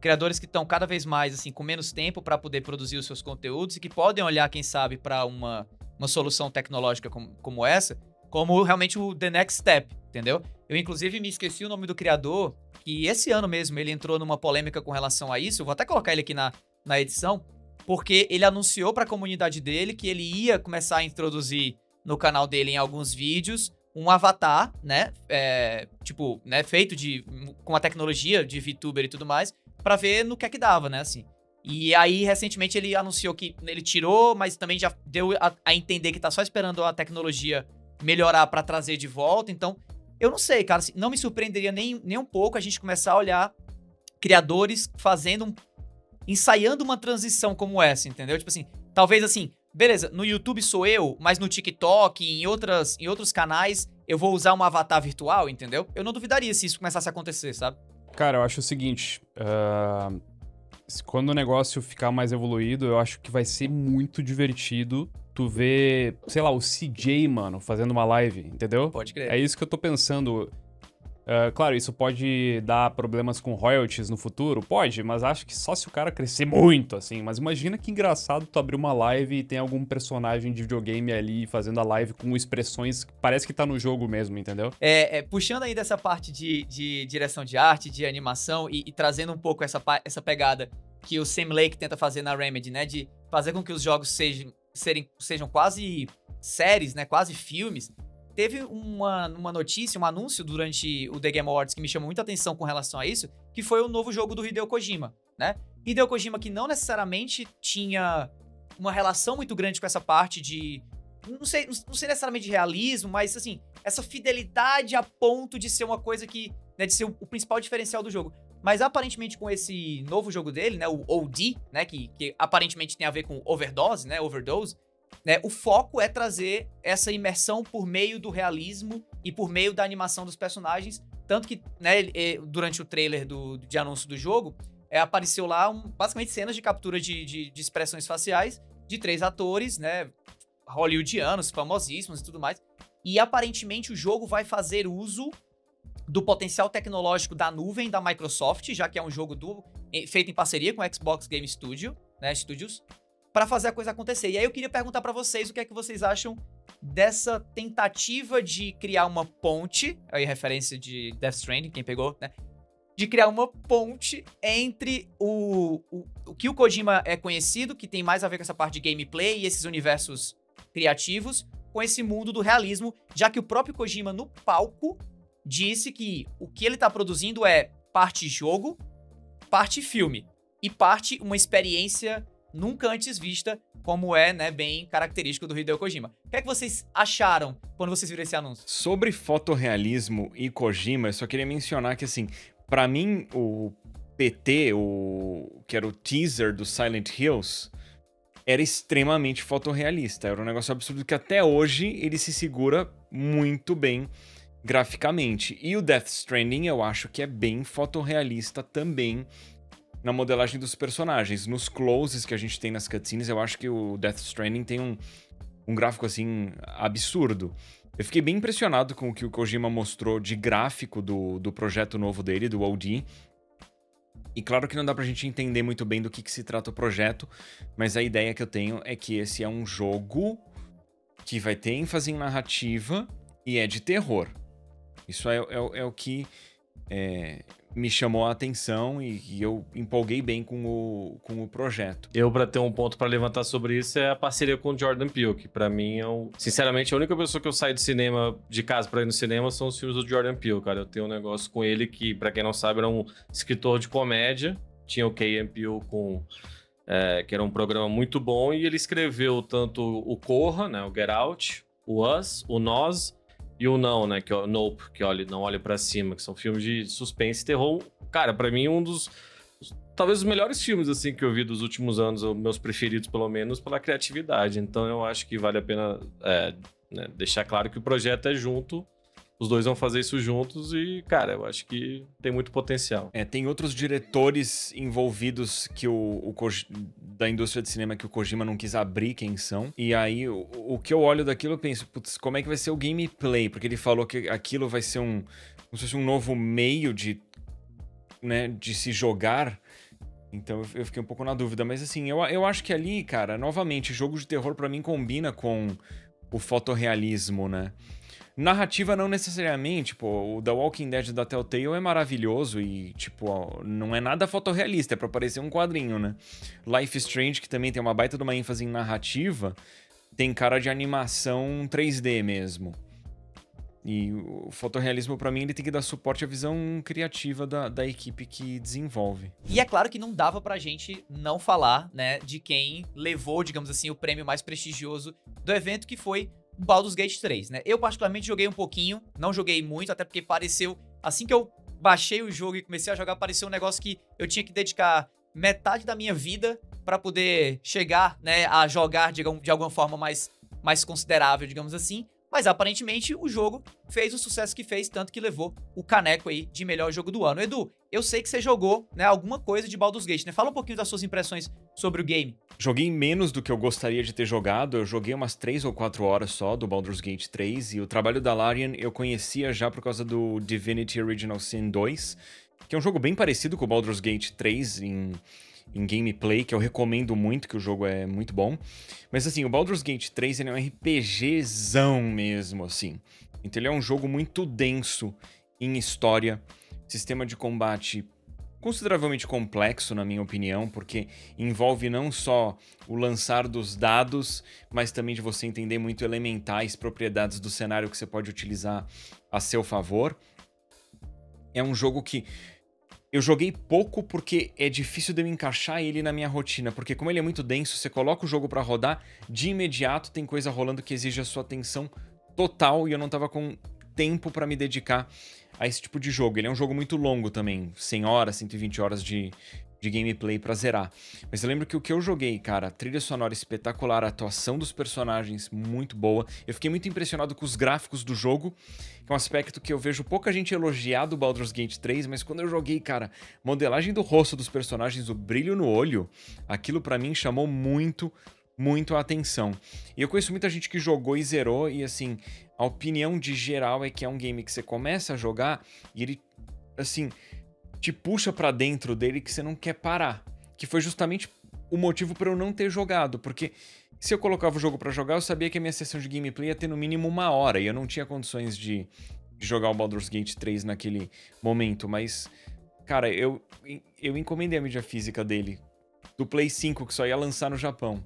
criadores que estão cada vez mais assim com menos tempo para poder produzir os seus conteúdos e que podem olhar, quem sabe, para uma, uma solução tecnológica como, como essa, como realmente o the next step, entendeu? Eu inclusive me esqueci o nome do criador, que esse ano mesmo ele entrou numa polêmica com relação a isso. Eu vou até colocar ele aqui na, na edição, porque ele anunciou para a comunidade dele que ele ia começar a introduzir no canal dele em alguns vídeos um avatar, né, é, tipo, né, feito de com a tecnologia de VTuber e tudo mais, pra ver no que é que dava, né, assim. E aí recentemente ele anunciou que ele tirou, mas também já deu a, a entender que tá só esperando a tecnologia melhorar pra trazer de volta. Então, eu não sei, cara, assim, não me surpreenderia nem, nem um pouco a gente começar a olhar criadores fazendo um ensaiando uma transição como essa, entendeu? Tipo assim, talvez assim, beleza, no YouTube sou eu, mas no TikTok, em, outras, em outros canais, eu vou usar um avatar virtual, entendeu? Eu não duvidaria se isso começasse a acontecer, sabe? Cara, eu acho o seguinte. se- quando o negócio ficar mais evoluído, eu acho que vai ser muito divertido tu ver, sei lá, o CJ, mano, fazendo uma live, entendeu? Pode crer. É isso que eu tô pensando. Uh, claro, isso pode dar problemas com royalties no futuro? Pode, mas acho que só se o cara crescer muito, assim. Mas imagina que engraçado tu abrir uma live e tem algum personagem de videogame ali fazendo a live com expressões que parece que tá no jogo mesmo, entendeu? É, é, puxando aí dessa parte de, de direção de arte, de animação e, e trazendo um pouco essa, essa pegada que o Sam Lake tenta fazer na Remedy, né? De fazer com que os jogos sejam, serem, sejam quase séries, né? Quase filmes. Teve uma, uma notícia, um anúncio durante o The Game Awards que me chamou muita atenção com relação a isso, que foi o novo jogo do Hideo Kojima, né? Hideo Kojima que não necessariamente tinha uma relação muito grande com essa parte de não sei, não sei necessariamente de realismo, mas assim, essa fidelidade a ponto de ser uma coisa que, né, de ser o, principal diferencial do jogo. Mas aparentemente com esse novo jogo dele, né, o OD, né, que, que aparentemente tem a ver com overdose, né, overdose, né, o foco é trazer essa imersão por meio do realismo e por meio da animação dos personagens. Tanto que, né, durante o trailer do, de anúncio do jogo, é, apareceu lá um, basicamente cenas de captura de, de, de, expressões faciais de três atores, né, hollywoodianos, famosíssimos e tudo mais. E aparentemente o jogo vai fazer uso do potencial tecnológico da nuvem da Microsoft, já que é um jogo do, feito em parceria com o Xbox Game Studio, né, Studios, para fazer a coisa acontecer. E aí eu queria perguntar para vocês o que é que vocês acham dessa tentativa de criar uma ponte, aí referência de Death Stranding, quem pegou, né? De criar uma ponte entre o, o, o que o Kojima é conhecido, que tem mais a ver com essa parte de gameplay e esses universos criativos, com esse mundo do realismo, já que o próprio Kojima no palco disse que o que ele tá produzindo é parte jogo, parte filme e parte uma experiência nunca antes vista, como é, né, bem característico do Hideo Kojima. O que é que vocês acharam quando vocês viram esse anúncio? Sobre fotorrealismo e Kojima, eu só queria mencionar que, assim, para mim, o PT, o que era o teaser do Silent Hills, era extremamente fotorrealista. Era um negócio absurdo que até hoje ele se segura muito bem graficamente. E o Death Stranding eu acho que é bem fotorrealista também na modelagem dos personagens. Nos closes que a gente tem nas cutscenes, eu acho que o Death Stranding tem um, um gráfico assim absurdo. Eu fiquei bem impressionado com o que o Kojima mostrou de gráfico do, do projeto novo dele, do OD. E claro que não dá pra gente entender muito bem do que, que se trata o projeto, mas a ideia que eu tenho é que esse é um jogo que vai ter ênfase em narrativa e é de terror. Isso é, é, é o que é, me chamou a atenção e, e, eu empolguei bem com o, com o projeto. Eu, para ter um ponto para levantar sobre isso, é a parceria com o Jordan Peele, que para mim é um... Sinceramente, a única pessoa que eu saio do cinema, de casa para ir no cinema, são os filmes do Jordan Peele, cara. Eu tenho um negócio com ele que, para quem não sabe, era um escritor de comédia. Tinha o K.M. Peele com... É, que era um programa muito bom, e ele escreveu tanto o Corra, né, o Get Out, o Us, o Nós e o Não, né? Que é o Nope, que olha, não olha para cima, que são filmes de suspense e terror. Cara, para mim, um dos. Talvez os melhores filmes, assim, que eu vi dos últimos anos, ou meus preferidos, pelo menos, pela criatividade. Então eu acho que vale a pena é, né, deixar claro que o projeto é junto os dois vão fazer isso juntos e, cara, eu acho que tem muito potencial. É, tem outros diretores envolvidos que o, o da indústria de cinema que o Kojima não quis abrir quem são. E aí, o, o que eu olho daquilo, eu penso, putz, como é que vai ser o gameplay? Porque ele falou que aquilo vai ser um, como se fosse um novo meio de, né, de se jogar. Então eu fiquei um pouco na dúvida. Mas assim, eu, eu acho que ali, cara, novamente, jogo de terror para mim combina com o fotorrealismo, né? Narrativa não necessariamente, pô, o The Walking Dead da Telltale é maravilhoso e, tipo, não é nada fotorrealista, é pra parecer um quadrinho, né? Life Strange, que também tem uma baita de uma ênfase em narrativa, tem cara de animação 3D mesmo. E o fotorrealismo, para mim, ele tem que dar suporte à visão criativa da, da equipe que desenvolve. E é claro que não dava pra gente não falar, né, de quem levou, digamos assim, o prêmio mais prestigioso do evento, que foi Baldur's Gate 3, né? Eu particularmente joguei um pouquinho, não joguei muito, até porque pareceu, assim que eu baixei o jogo e comecei a jogar, pareceu um negócio que eu tinha que dedicar metade da minha vida para poder chegar, né, a jogar de, de alguma forma mais, mais considerável, digamos assim. Mas aparentemente o jogo fez o sucesso que fez, tanto que levou o caneco aí de melhor jogo do ano. Edu, eu sei que você jogou, né, alguma coisa de Baldur's Gate, né? Fala um pouquinho das suas impressões sobre o game? Joguei menos do que eu gostaria de ter jogado. Eu joguei umas 3 ou 4 horas só do Baldur's Gate 3. E o trabalho da Larian eu conhecia já por causa do Divinity Original Sin 2, que é um jogo bem parecido com o Baldur's Gate 3 em, em gameplay, que eu recomendo muito, que o jogo é muito bom. Mas assim, o Baldur's Gate 3 ele é um RPGzão mesmo, assim. Então ele é um jogo muito denso em história, sistema de combate consideravelmente complexo, na minha opinião, porque envolve não só o lançar dos dados, mas também de você entender muito elementais propriedades do cenário que você pode utilizar a seu favor. É um jogo que eu joguei pouco porque é difícil de eu encaixar ele na minha rotina, porque como ele é muito denso, você coloca o jogo para rodar, de imediato tem coisa rolando que exige a sua atenção total e eu não tava com tempo para me dedicar a esse tipo de jogo. Ele é um jogo muito longo também, 100 horas, 120 horas de, de gameplay pra zerar. Mas eu lembro que o que eu joguei, cara, trilha sonora espetacular, a atuação dos personagens muito boa. Eu fiquei muito impressionado com os gráficos do jogo, que é um aspecto que eu vejo pouca gente elogiar do Baldur's Gate 3, mas quando eu joguei, cara, modelagem do rosto dos personagens, o brilho no olho, aquilo para mim chamou muito, muito a atenção. E eu conheço muita gente que jogou e zerou, e assim, a opinião de geral é que é um game que você começa a jogar e ele, assim, te puxa para dentro dele que você não quer parar. Que foi justamente o motivo para eu não ter jogado, porque se eu colocava o jogo para jogar, eu sabia que a minha sessão de gameplay ia ter no mínimo uma hora e eu não tinha condições de, de jogar o Baldur's Gate 3 naquele momento, mas cara, eu eu encomendei a mídia física dele do Play 5 que só ia lançar no Japão.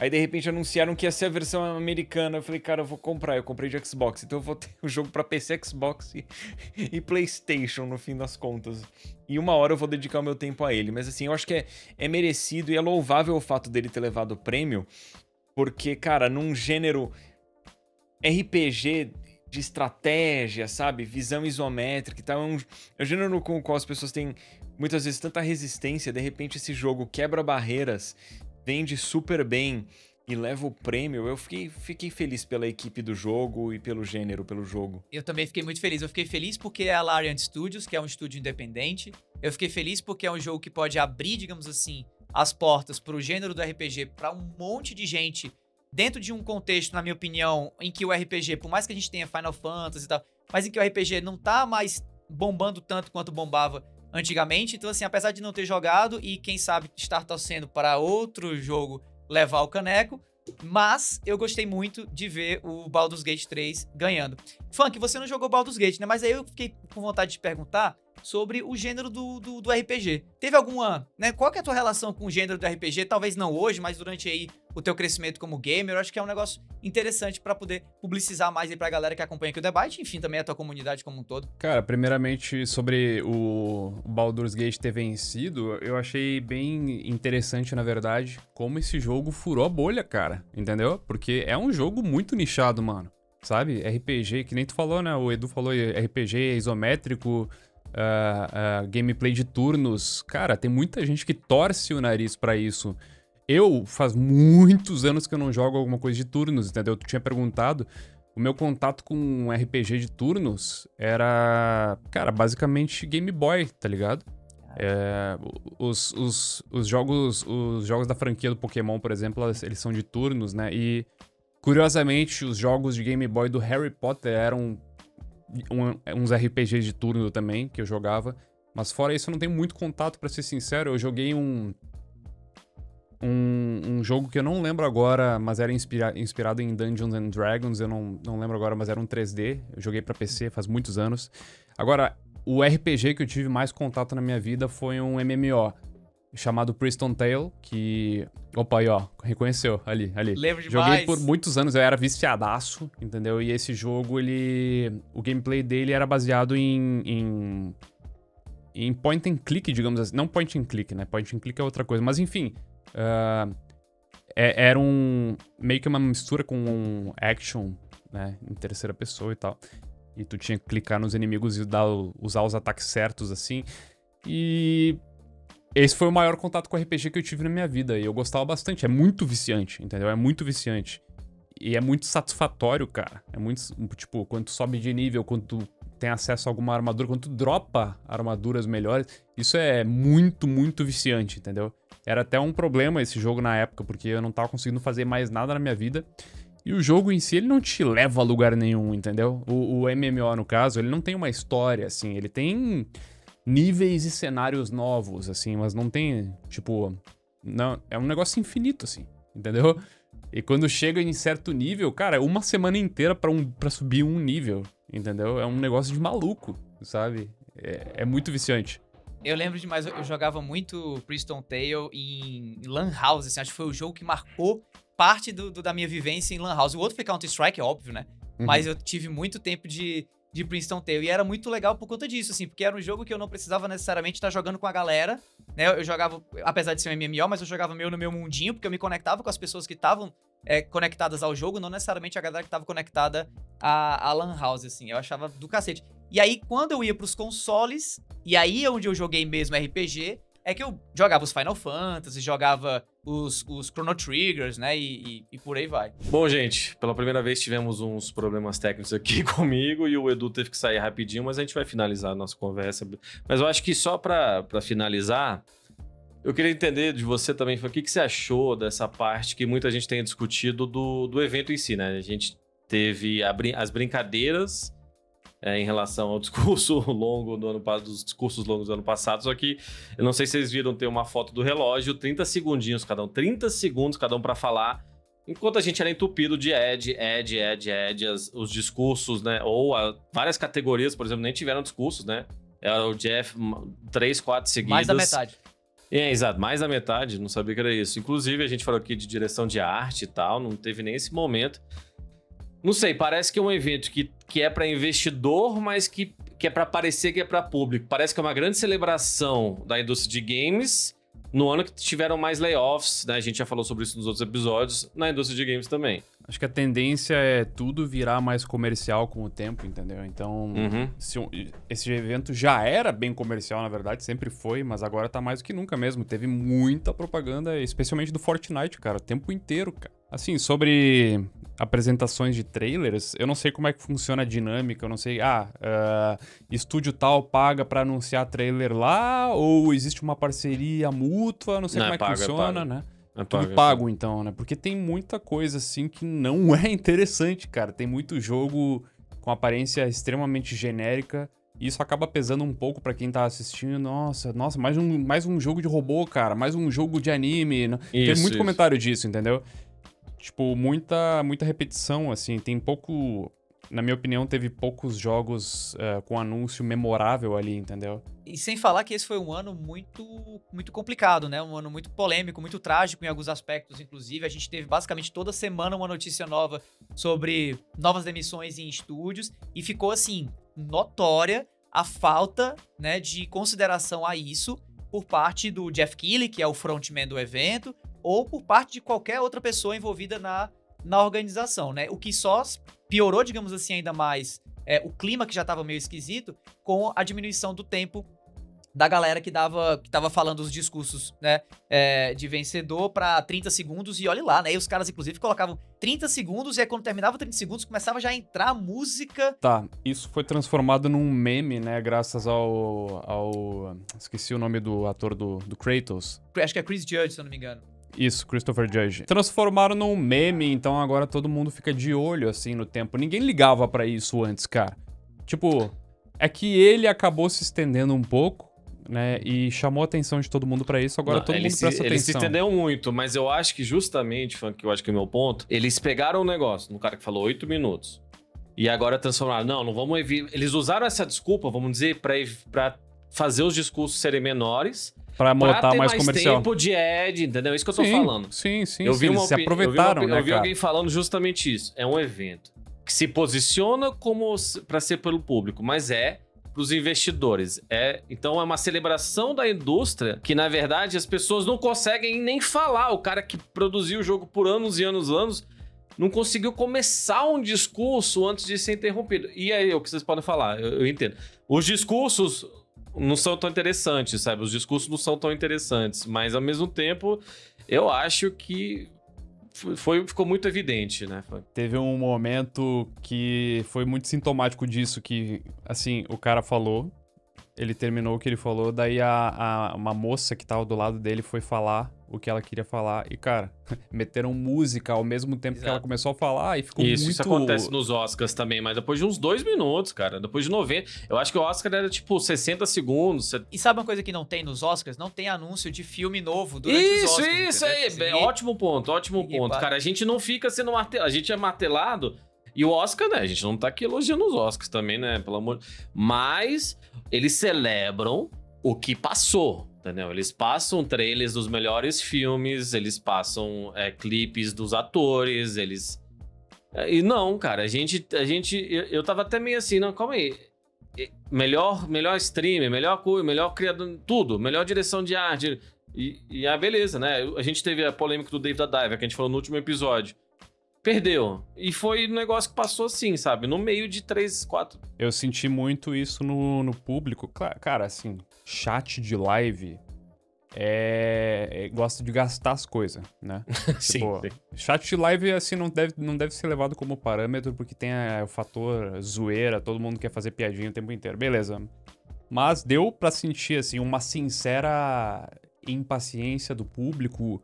Aí de repente anunciaram que ia ser a versão americana. Eu falei, cara, eu vou comprar. Eu comprei de Xbox. Então eu vou ter [laughs] o jogo para PC, Xbox e, [laughs] e, PlayStation no fim das contas. E uma hora eu vou dedicar o meu tempo a ele. Mas assim, eu acho que é, é merecido e é louvável o fato dele ter levado o prêmio. Porque, cara, num gênero RPG de estratégia, sabe? Visão isométrica e tal. É um, é um gênero com o qual as pessoas têm muitas vezes tanta resistência. De repente esse jogo quebra barreiras vende super bem e leva o prêmio, eu fiquei, fiquei feliz pela equipe do jogo e pelo gênero, pelo jogo. Eu também fiquei muito feliz. Eu fiquei feliz porque é a Larian Studios, que é um estúdio independente. Eu fiquei feliz porque é um jogo que pode abrir, digamos assim, as portas para o gênero do RPG para um monte de gente dentro de um contexto, na minha opinião, em que o RPG, por mais que a gente tenha Final Fantasy e tal, mas em que o RPG não tá mais bombando tanto quanto bombava antigamente. Então, assim, apesar de não ter jogado e quem sabe estar torcendo para outro jogo levar o caneco, mas eu gostei muito de ver o Baldur's Gate 3 ganhando. Funk, você não jogou Baldur's Gate, né? Mas aí eu fiquei com vontade de perguntar sobre o gênero do, do, do, RPG. Teve alguma, né? Qual que é a tua relação com o gênero do RPG? Talvez não hoje, mas durante aí o teu crescimento como gamer, eu acho que é um negócio interessante para poder publicizar mais aí pra galera que acompanha aqui o debate, enfim, também a tua comunidade como um todo. Cara, primeiramente sobre o Baldur's Gate ter vencido, eu achei bem interessante, na verdade, como esse jogo furou a bolha, cara, entendeu? Porque é um jogo muito nichado, mano. Sabe? RPG, que nem tu falou, né? O Edu falou RPG isométrico, uh, uh, gameplay de turnos. Cara, tem muita gente que torce o nariz para isso. Eu, faz muitos anos que eu não jogo alguma coisa de turnos, entendeu? Tu tinha perguntado. O meu contato com um RPG de turnos era, cara, basicamente Game Boy, tá ligado? É, os, os, os, jogos, os jogos da franquia do Pokémon, por exemplo, eles são de turnos, né? E, curiosamente, os jogos de Game Boy do Harry Potter eram um, uns RPGs de turno também, que eu jogava. Mas fora isso, eu não tenho muito contato, para ser sincero. Eu joguei um, um, um, jogo que eu não lembro agora, mas era inspira inspirado em Dungeons and Dragons. Eu não, não lembro agora, mas era um 3D. Eu joguei para PC faz muitos anos. Agora, o RPG que eu tive mais contato na minha vida foi um MMO chamado Priston Tale, que. Opa, aí, ó, reconheceu ali, ali. Lembro demais. Joguei por muitos anos, eu era viciadaço, entendeu? E esse jogo, ele. O gameplay dele era baseado em. em, em point and click, digamos assim. Não point and click, né? Point and click é outra coisa. Mas enfim. Uh, é, era um. meio que uma mistura com um action, né? Em terceira pessoa e tal. E tu tinha que clicar nos inimigos e dar, usar os ataques certos, assim. E esse foi o maior contato com RPG que eu tive na minha vida. E eu gostava bastante. É muito viciante, entendeu? É muito viciante. E é muito satisfatório, cara. É muito. Tipo, quando tu sobe de nível, quando tu tem acesso a alguma armadura, quando tu dropa armaduras melhores, isso é muito, muito viciante, entendeu? Era até um problema esse jogo na época, porque eu não tava conseguindo fazer mais nada na minha vida. E o jogo em si, ele não te leva a lugar nenhum, entendeu? O, o MMO, no caso, ele não tem uma história, assim. Ele tem níveis e cenários novos, assim, mas não tem, tipo... Não, é um negócio infinito, assim, entendeu? E quando chega em certo nível, cara, uma semana inteira pra, um, pra subir um nível, entendeu? É um negócio de maluco, sabe? É, é muito viciante. Eu lembro demais, eu eu jogava muito Priston Tale em Lan House, assim, acho que foi o jogo que marcou parte do, do- da minha vivência em Lan House. O outro foi Counter-Strike, é óbvio, né? Uhum. Mas eu tive muito tempo de, de Princeton Tale. E era muito legal por conta disso, assim, porque era um jogo que eu não precisava necessariamente estar jogando com a galera, né? Eu jogava, apesar de ser um MMO, mas eu jogava meio no meu mundinho, porque eu me conectava com as pessoas que estavam é, conectadas ao jogo, não necessariamente a galera que estava conectada à, à Lan House, assim. Eu achava do cacete. E aí, quando eu ia pros consoles, e aí é onde eu joguei mesmo RPG, é que eu jogava os Final Fantasy, jogava os, os Chrono Triggers, né? E, e- e por aí vai. Bom, gente, pela primeira vez tivemos uns problemas técnicos aqui [laughs] comigo e o Edu teve que sair rapidinho, mas a gente vai finalizar a nossa conversa. Mas eu acho que só pra finalizar, eu queria entender de você também, o que, que você achou dessa parte que muita gente tem discutido do, do evento em si, né? A gente teve brin- as brincadeiras é, em relação ao [laughs] discurso longo do ano passado, dos discursos longos do ano passado, só que eu não sei se vocês viram ter uma foto do relógio, 30 segundinhos cada um, 30 segundos cada um pra falar. Enquanto a gente era entupido de Ed, Ed, Ed, Ed, as- os discursos, né? Ou a- várias categorias, por exemplo, nem tiveram discursos, né? Era o Jeff, três, quatro seguidas. Mais da metade. É, exato, mais da metade, não sabia que era isso. Inclusive, a gente falou aqui de direção de arte e tal, não teve nem esse momento. Não sei, parece que é um evento que, que é para investidor, mas que, que é para parecer que é para público. Parece que é uma grande celebração da indústria de games no ano que tiveram mais layoffs, né? A gente já falou sobre isso nos outros episódios, na indústria de games também. Acho que a tendência é tudo virar mais comercial com o tempo, entendeu? Então, Uhum. se esse evento já era bem comercial, na verdade, sempre foi, mas agora tá mais do que nunca mesmo. Teve muita propaganda, especialmente do Fortnite, cara, o tempo inteiro, cara. Assim, sobre apresentações de trailers, eu não sei como é que funciona a dinâmica, eu não sei, ah, ah, estúdio tal paga pra anunciar trailer lá, ou existe uma parceria mútua, não sei Não, como é é que pago, é funciona, pago. né? É Tudo pago, é pago, então, né? Porque tem muita coisa, assim, que não [laughs] é interessante, cara. Tem muito jogo com aparência extremamente genérica. E isso acaba pesando um pouco pra quem tá assistindo. Nossa, nossa, mais um, mais um jogo de robô, cara. Mais um jogo de anime. Tem Isso, muito isso. comentário disso, entendeu? Tipo, muita, muita repetição, assim. Tem pouco... Na minha opinião, teve poucos jogos eh, com anúncio memorável ali, entendeu? E sem falar que esse foi um ano muito, muito complicado, né? Um ano muito polêmico, muito trágico em alguns aspectos, inclusive. A gente teve basicamente toda semana uma notícia nova sobre novas demissões em estúdios e ficou assim notória a falta, né, de consideração a isso por parte do Jeff Keighley, que é o frontman do evento, ou por parte de qualquer outra pessoa envolvida na, na organização, né? O que só piorou, digamos assim, ainda mais é, o clima que já estava meio esquisito com a diminuição do tempo da galera que dava que tava falando os discursos, né, é, de vencedor pra 30 segundos e olhe lá, né? E os caras inclusive colocavam 30 segundos e aí quando terminava 30 segundos começava já a entrar a música. Tá, isso foi transformado num meme, né? Graças ao. ao esqueci o nome do ator do, do Kratos. Acho que é Chris Judge, se eu não me engano. Isso, Christopher Judge. Transformaram num meme, então agora todo mundo fica de olho, assim, no tempo. Ninguém ligava pra isso antes, cara. Tipo, é que ele acabou se estendendo um pouco, né? E chamou a atenção de todo mundo pra isso, agora Não, todo mundo presta se, Eles se atenção. estenderam muito, mas eu acho que justamente, Funk, que eu acho que é o meu ponto, eles pegaram o negócio no cara que falou oito minutos. E agora transformaram. Não, não vamos Eles usaram essa desculpa, vamos dizer, pra fazer os discursos serem menores. Pra ter mais, mais comercial. tempo de ad, entendeu? É isso que eu tô sim, falando. Sim, sim, eu vi eles uma se aproveitaram, eu vi, uma- né, eu vi alguém falando justamente isso. É um evento que se posiciona como pra ser pelo público, mas é pros investidores. É, então é uma celebração da indústria que na verdade as pessoas não conseguem nem falar. O cara que produziu o jogo por anos e anos e anos não conseguiu começar um discurso antes de ser interrompido. E aí, o que vocês podem falar? Eu, eu entendo. Os discursos não são tão interessantes, sabe? Os discursos não são tão interessantes, mas ao mesmo tempo, eu acho que foi, ficou muito evidente, né? Foi- Teve um momento que foi muito sintomático disso, que, assim, o cara falou, ele terminou o que ele falou, daí a, a- uma moça que tava do lado dele foi falar o que ela queria falar. E, cara, [laughs] meteram música ao mesmo tempo que ela Exato. começou a falar e ficou Isso, muito... isso acontece nos Oscars também, mas depois de uns dois minutos, cara. Depois de 90. Eu acho que o Oscar era tipo 60 segundos. E sabe uma coisa que não tem nos Oscars? Não tem anúncio de filme novo durante os Isso, Oscars. isso entendeu? aí. Bem, assim, ótimo ponto, ótimo e- ponto. Cara, a gente não fica sendo martelado. A gente é martelado. E o Oscar, né? A gente não tá aqui elogiando os Oscars também, né? Pelo amor. Mas eles celebram o que passou. Entendeu? Eles passam trailers dos melhores filmes, eles passam é, clipes dos atores, eles. É, E não, cara, a gente. A gente eu, eu tava até meio assim, não, calma aí. Melhor, melhor streamer, melhor coisa, melhor criador, tudo, melhor direção de arte. E, e ah, beleza, né? A gente teve a polêmica do David Diver, que a gente falou no último episódio. Perdeu. E foi um negócio que passou assim, sabe? No meio de três, quatro. Eu senti muito isso no, no público. Cara, assim, chat de live é, é- gosta de gastar as coisas, né? [laughs] Sim, Tipo, sim. Chat de live, assim, não deve, não deve ser levado como parâmetro, porque tem a- o fator zoeira, todo mundo quer fazer piadinha o tempo inteiro. Beleza. Mas deu pra sentir, assim, uma sincera impaciência do público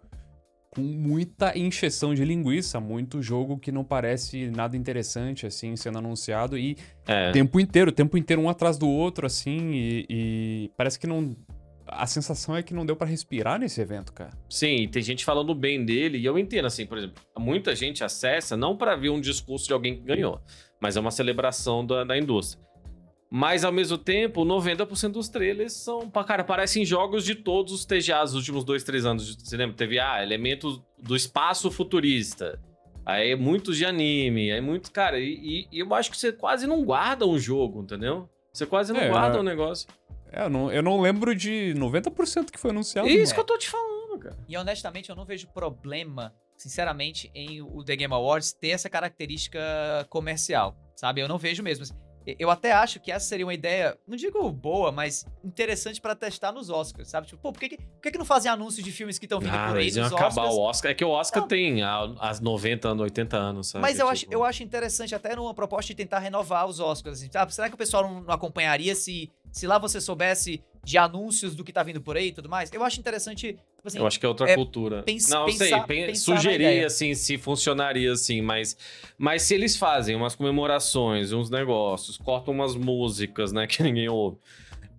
com muita encheção de linguiça, muito jogo que não parece nada interessante, assim, sendo anunciado, e É. o tempo inteiro, tempo inteiro um atrás do outro, assim, e, e parece que não... A sensação é que não deu pra respirar nesse evento, cara. Sim, e tem gente falando bem dele, e eu entendo, assim, por exemplo, muita gente acessa não pra ver um discurso de alguém que ganhou, mas é uma celebração da, da indústria. Mas, ao mesmo tempo, 90% dos trailers são, cara, parecem jogos de todos os TGAs dos últimos dois, três anos. Você lembra? Teve, ah, elementos do espaço futurista. Aí, muitos de anime. Aí, muito, cara, e, e eu acho que você quase não guarda um jogo, entendeu? Você quase não É, guarda é. um negócio. É, eu não, eu não lembro de 90% que foi anunciado. É isso né? que eu tô te falando, cara. E honestamente, eu não vejo problema, sinceramente, em o The Game Awards ter essa característica comercial, sabe? Eu não vejo mesmo. Eu até acho que essa seria uma ideia, não digo boa, mas interessante pra testar nos Oscars, sabe? Tipo, pô, por que, que, por que, que não fazem anúncios de filmes que estão vindo Ah, por aí eles nos iam acabar Oscars? o Oscar. É que o Oscar Não. tem as 90 anos, 80 anos, sabe? Mas eu, acho, Tipo, eu acho interessante até numa proposta de tentar renovar os Oscars. Assim, sabe? Será que o pessoal não, não acompanharia se, se lá você soubesse de anúncios do que tá vindo por aí e tudo mais? Eu acho interessante. Tipo assim, eu acho que é outra é, cultura. pens- não, eu sei, pensar- pen- pensar sugerir assim se funcionaria assim, mas mas se eles fazem umas comemorações, uns negócios, cortam umas músicas, né, [laughs] que ninguém ouve.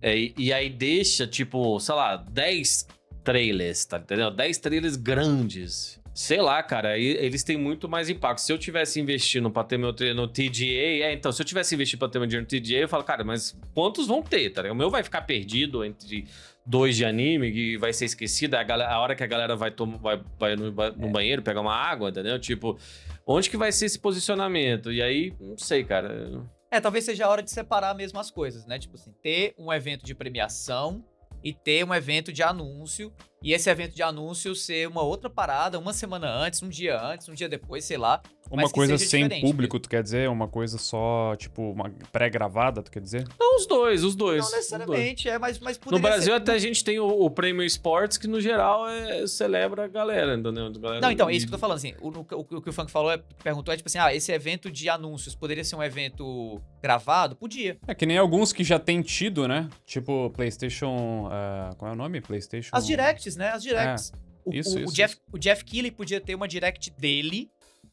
é, e, e aí deixa tipo, sei lá, 10 trailers, tá entendendo? 10 trailers grandes. Sei lá, cara, eles têm muito mais impacto. Se eu tivesse investindo pra ter meu trailer no TGA, é, então, se eu tivesse investido pra ter meu dinheiro no TGA, eu falo, cara, mas quantos vão ter, tá? O meu vai ficar perdido entre dois de anime que vai ser esquecido, a, galera- a hora que a galera vai, tom- vai, vai no, ba- no banheiro pegar uma água, entendeu? Tipo, onde que vai ser esse posicionamento? E aí, não sei, cara. É, talvez seja a hora de separar mesmo as coisas, né? Tipo assim, ter um evento de premiação e ter um evento de anúncio. E esse evento de anúncio ser uma outra parada, uma semana antes, um dia antes, um dia depois, sei lá. Uma coisa sem público, tu quer dizer? Uma coisa só, tipo, uma pré-gravada, tu quer dizer? Não, os dois, os dois. Não os dois. necessariamente, é, mas, mas No Brasil, ser... até a gente tem o, o Prêmio Esportes, que no geral é, celebra a galera, entendeu? Galera- Não, então, é isso que eu tô falando, assim, o, o- o que o Funk falou, é, perguntou, é tipo assim, ah, esse evento de anúncios poderia ser um evento gravado? Podia. É que nem alguns que já tem tido, né? Tipo, PlayStation. ah, qual é o nome? PlayStation. As directs, né? As directs. o, isso, o- o isso, Jeff, o Jeff Keighley podia ter uma direct dele,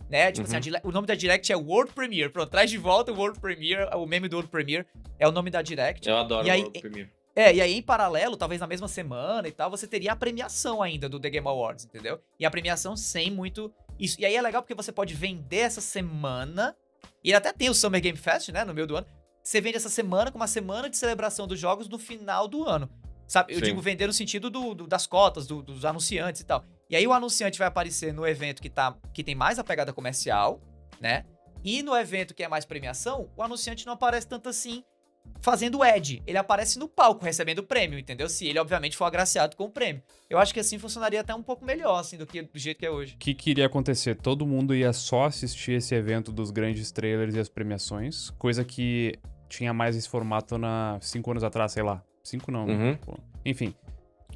né? Tipo assim, a dire- o nome da direct é World Premiere. Pronto, traz de volta o World Premiere, o meme do World Premiere é o nome da direct. Eu adoro E aí- o Premiere. É, e aí em paralelo, talvez na mesma semana e tal, você teria a premiação ainda do The Game Awards, entendeu? E a premiação sem muito isso. E aí é legal porque você pode vender essa semana, e ele até tem o Summer Game Fest, né, no meio do ano. Você vende essa semana com uma semana de celebração dos jogos no final do ano. Sabe? Eu Sim. digo vender no sentido do, do- das cotas, do- dos anunciantes e tal. E aí o anunciante vai aparecer no evento que, tá, que tem mais a pegada comercial, né? E no evento que é mais premiação, o anunciante não aparece tanto assim fazendo Ed. Ele aparece no palco recebendo o prêmio, entendeu? Se ele, obviamente, for agraciado com o prêmio. Eu acho que assim funcionaria até um pouco melhor, assim, do que do jeito que é hoje. O que, que iria acontecer? Todo mundo ia só assistir esse evento dos grandes trailers e as premiações, coisa que tinha mais esse formato na cinco anos atrás, sei lá. Cinco não. né? Uhum. Pô. Enfim,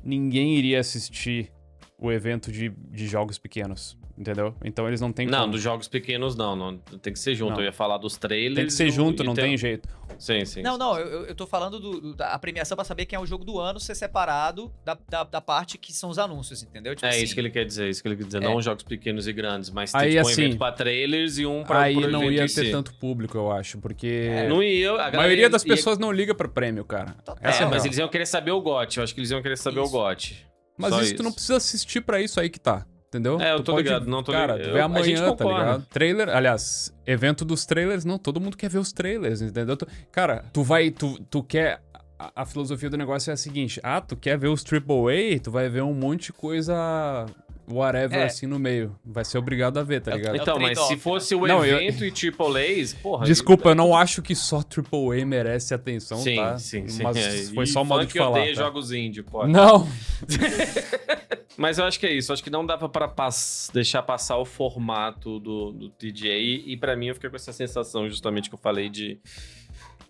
ninguém iria assistir o evento de, de jogos pequenos. Entendeu? Então eles não têm Não, como. dos jogos pequenos não, não. Tem que ser junto. Não. Eu ia falar dos trailers. Tem que ser junto, não tem jeito. Sim, sim. Não, sim. não, eu, eu- tô falando do, do- da premiação pra saber quem é o jogo do ano ser separado da, da, da parte que são os anúncios, entendeu? Tipo É assim, isso que ele quer dizer, isso que ele quer dizer. É. Não jogos pequenos e grandes, mas Aí, tipo um assim, evento pra trailers e um pra Aí pro não ia ter si. tanto público, eu acho, porque Não ia. A, a maioria das ia- pessoas não liga pra prêmio, cara. Total. Essa É, a mas real. eles iam querer saber o GOT. Eu acho que eles iam querer saber Isso. o GOT. Mas Só isso, tu não precisa assistir pra isso aí que tá. Entendeu? É, eu Tu tô pode- ligado, não tô Cara, ligado. tu vê amanhã, tá ligado? Trailer, aliás, evento dos trailers, não, todo mundo quer ver os trailers, entendeu? Tu- cara, tu vai, tu, tu quer. A, a filosofia do negócio é a seguinte: ah, tu quer ver os AAA, tu vai ver um monte de coisa whatever É. assim no meio. Vai ser obrigado a ver, tá É o- ligado? é o Então, mas se fosse o Não, eu- evento e AAAs, porra. Desculpa, eu não acho que só AAA merece atenção, Sim, tá? sim, sim. Mas é. foi E só um modo de falar. odeia tá? jogos indie, pô. Não, [laughs] Mas eu acho que é isso. Acho que não dá pra, pass- deixar passar o formato do, do TJ. E pra mim eu fiquei com essa sensação, justamente que eu falei de.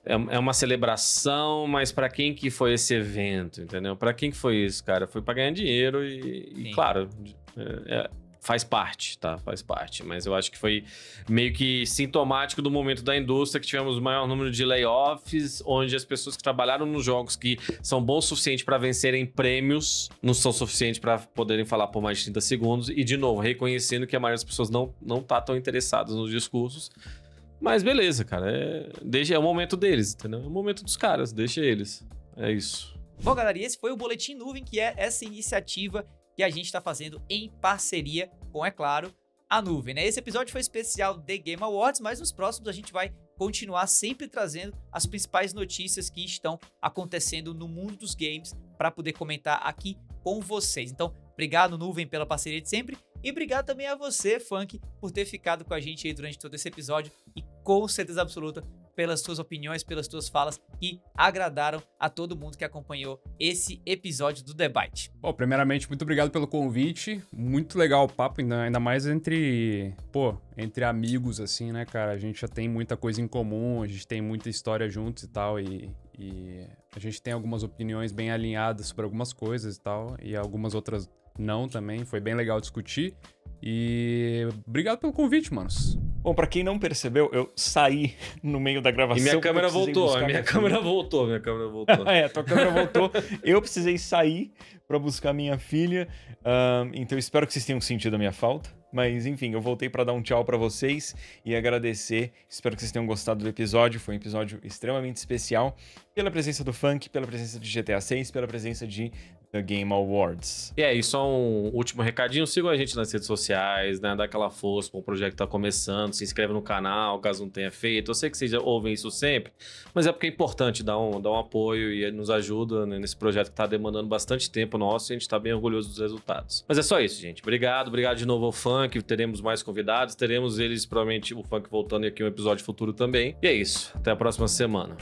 É, é uma celebração, mas pra quem que foi esse evento, entendeu? Pra quem que foi isso, cara? Foi pra ganhar dinheiro e, e claro, é- é- faz parte, tá? Faz parte. Mas eu acho que foi meio que sintomático do momento da indústria que tivemos o maior número de layoffs, onde as pessoas que trabalharam nos jogos que são bons o suficiente para vencerem prêmios, não são suficientes para poderem falar por mais de 30 segundos. E, de novo, reconhecendo que a maioria das pessoas não, não tá tão interessadas nos discursos. Mas beleza, cara. É, é o momento deles, entendeu? É o momento dos caras, deixa eles. É isso. Bom, galera, e esse foi o Boletim Nuvem, que é essa iniciativa que a gente está fazendo em parceria com, é claro, a nuvem. Né? Esse episódio foi especial The Game Awards, mas nos próximos a gente vai continuar sempre trazendo as principais notícias que estão acontecendo no mundo dos games para poder comentar aqui com vocês. Então, obrigado, Nuvem, pela parceria de sempre. E obrigado também a você, Funk, por ter ficado com a gente aí durante todo esse episódio e com certeza absoluta pelas suas opiniões, pelas suas falas que agradaram a todo mundo que acompanhou esse episódio do Debate. Bom, primeiramente, muito obrigado pelo convite. Muito legal o papo, ainda, mais entre, pô, entre amigos, assim, né, cara? A gente já tem muita coisa em comum, a gente tem muita história juntos e tal, e, e a gente tem algumas opiniões bem alinhadas sobre algumas coisas e tal, e algumas outras não também. Foi bem legal discutir. E obrigado pelo convite, manos. Bom, pra quem não percebeu, eu saí [laughs] no meio da gravação. E minha câmera voltou, a minha câmera voltou, minha câmera voltou. [laughs] é, tua câmera voltou. [laughs] Eu precisei sair pra buscar minha filha. então espero que vocês tenham sentido a minha falta. Mas enfim, eu voltei pra dar um tchau pra vocês e agradecer. Espero que vocês tenham gostado do episódio. Foi um episódio extremamente especial pela presença do Funk, pela presença de GTA 6, pela presença de The Game Awards. E aí, só um último recadinho. Sigam a gente nas redes sociais, né? Dá aquela força para o projeto que tá começando. Se inscreve no canal, caso não tenha feito. Eu sei que vocês ouvem isso sempre, mas é porque é importante dar um, dar um apoio e nos ajuda né, nesse projeto que tá demandando bastante tempo nosso e a gente tá bem orgulhoso dos resultados. Mas é só isso, gente. Obrigado, obrigado de novo ao Funk. Teremos mais convidados, teremos eles, provavelmente, o Funk voltando aqui um episódio futuro também. E é isso. Até a próxima semana.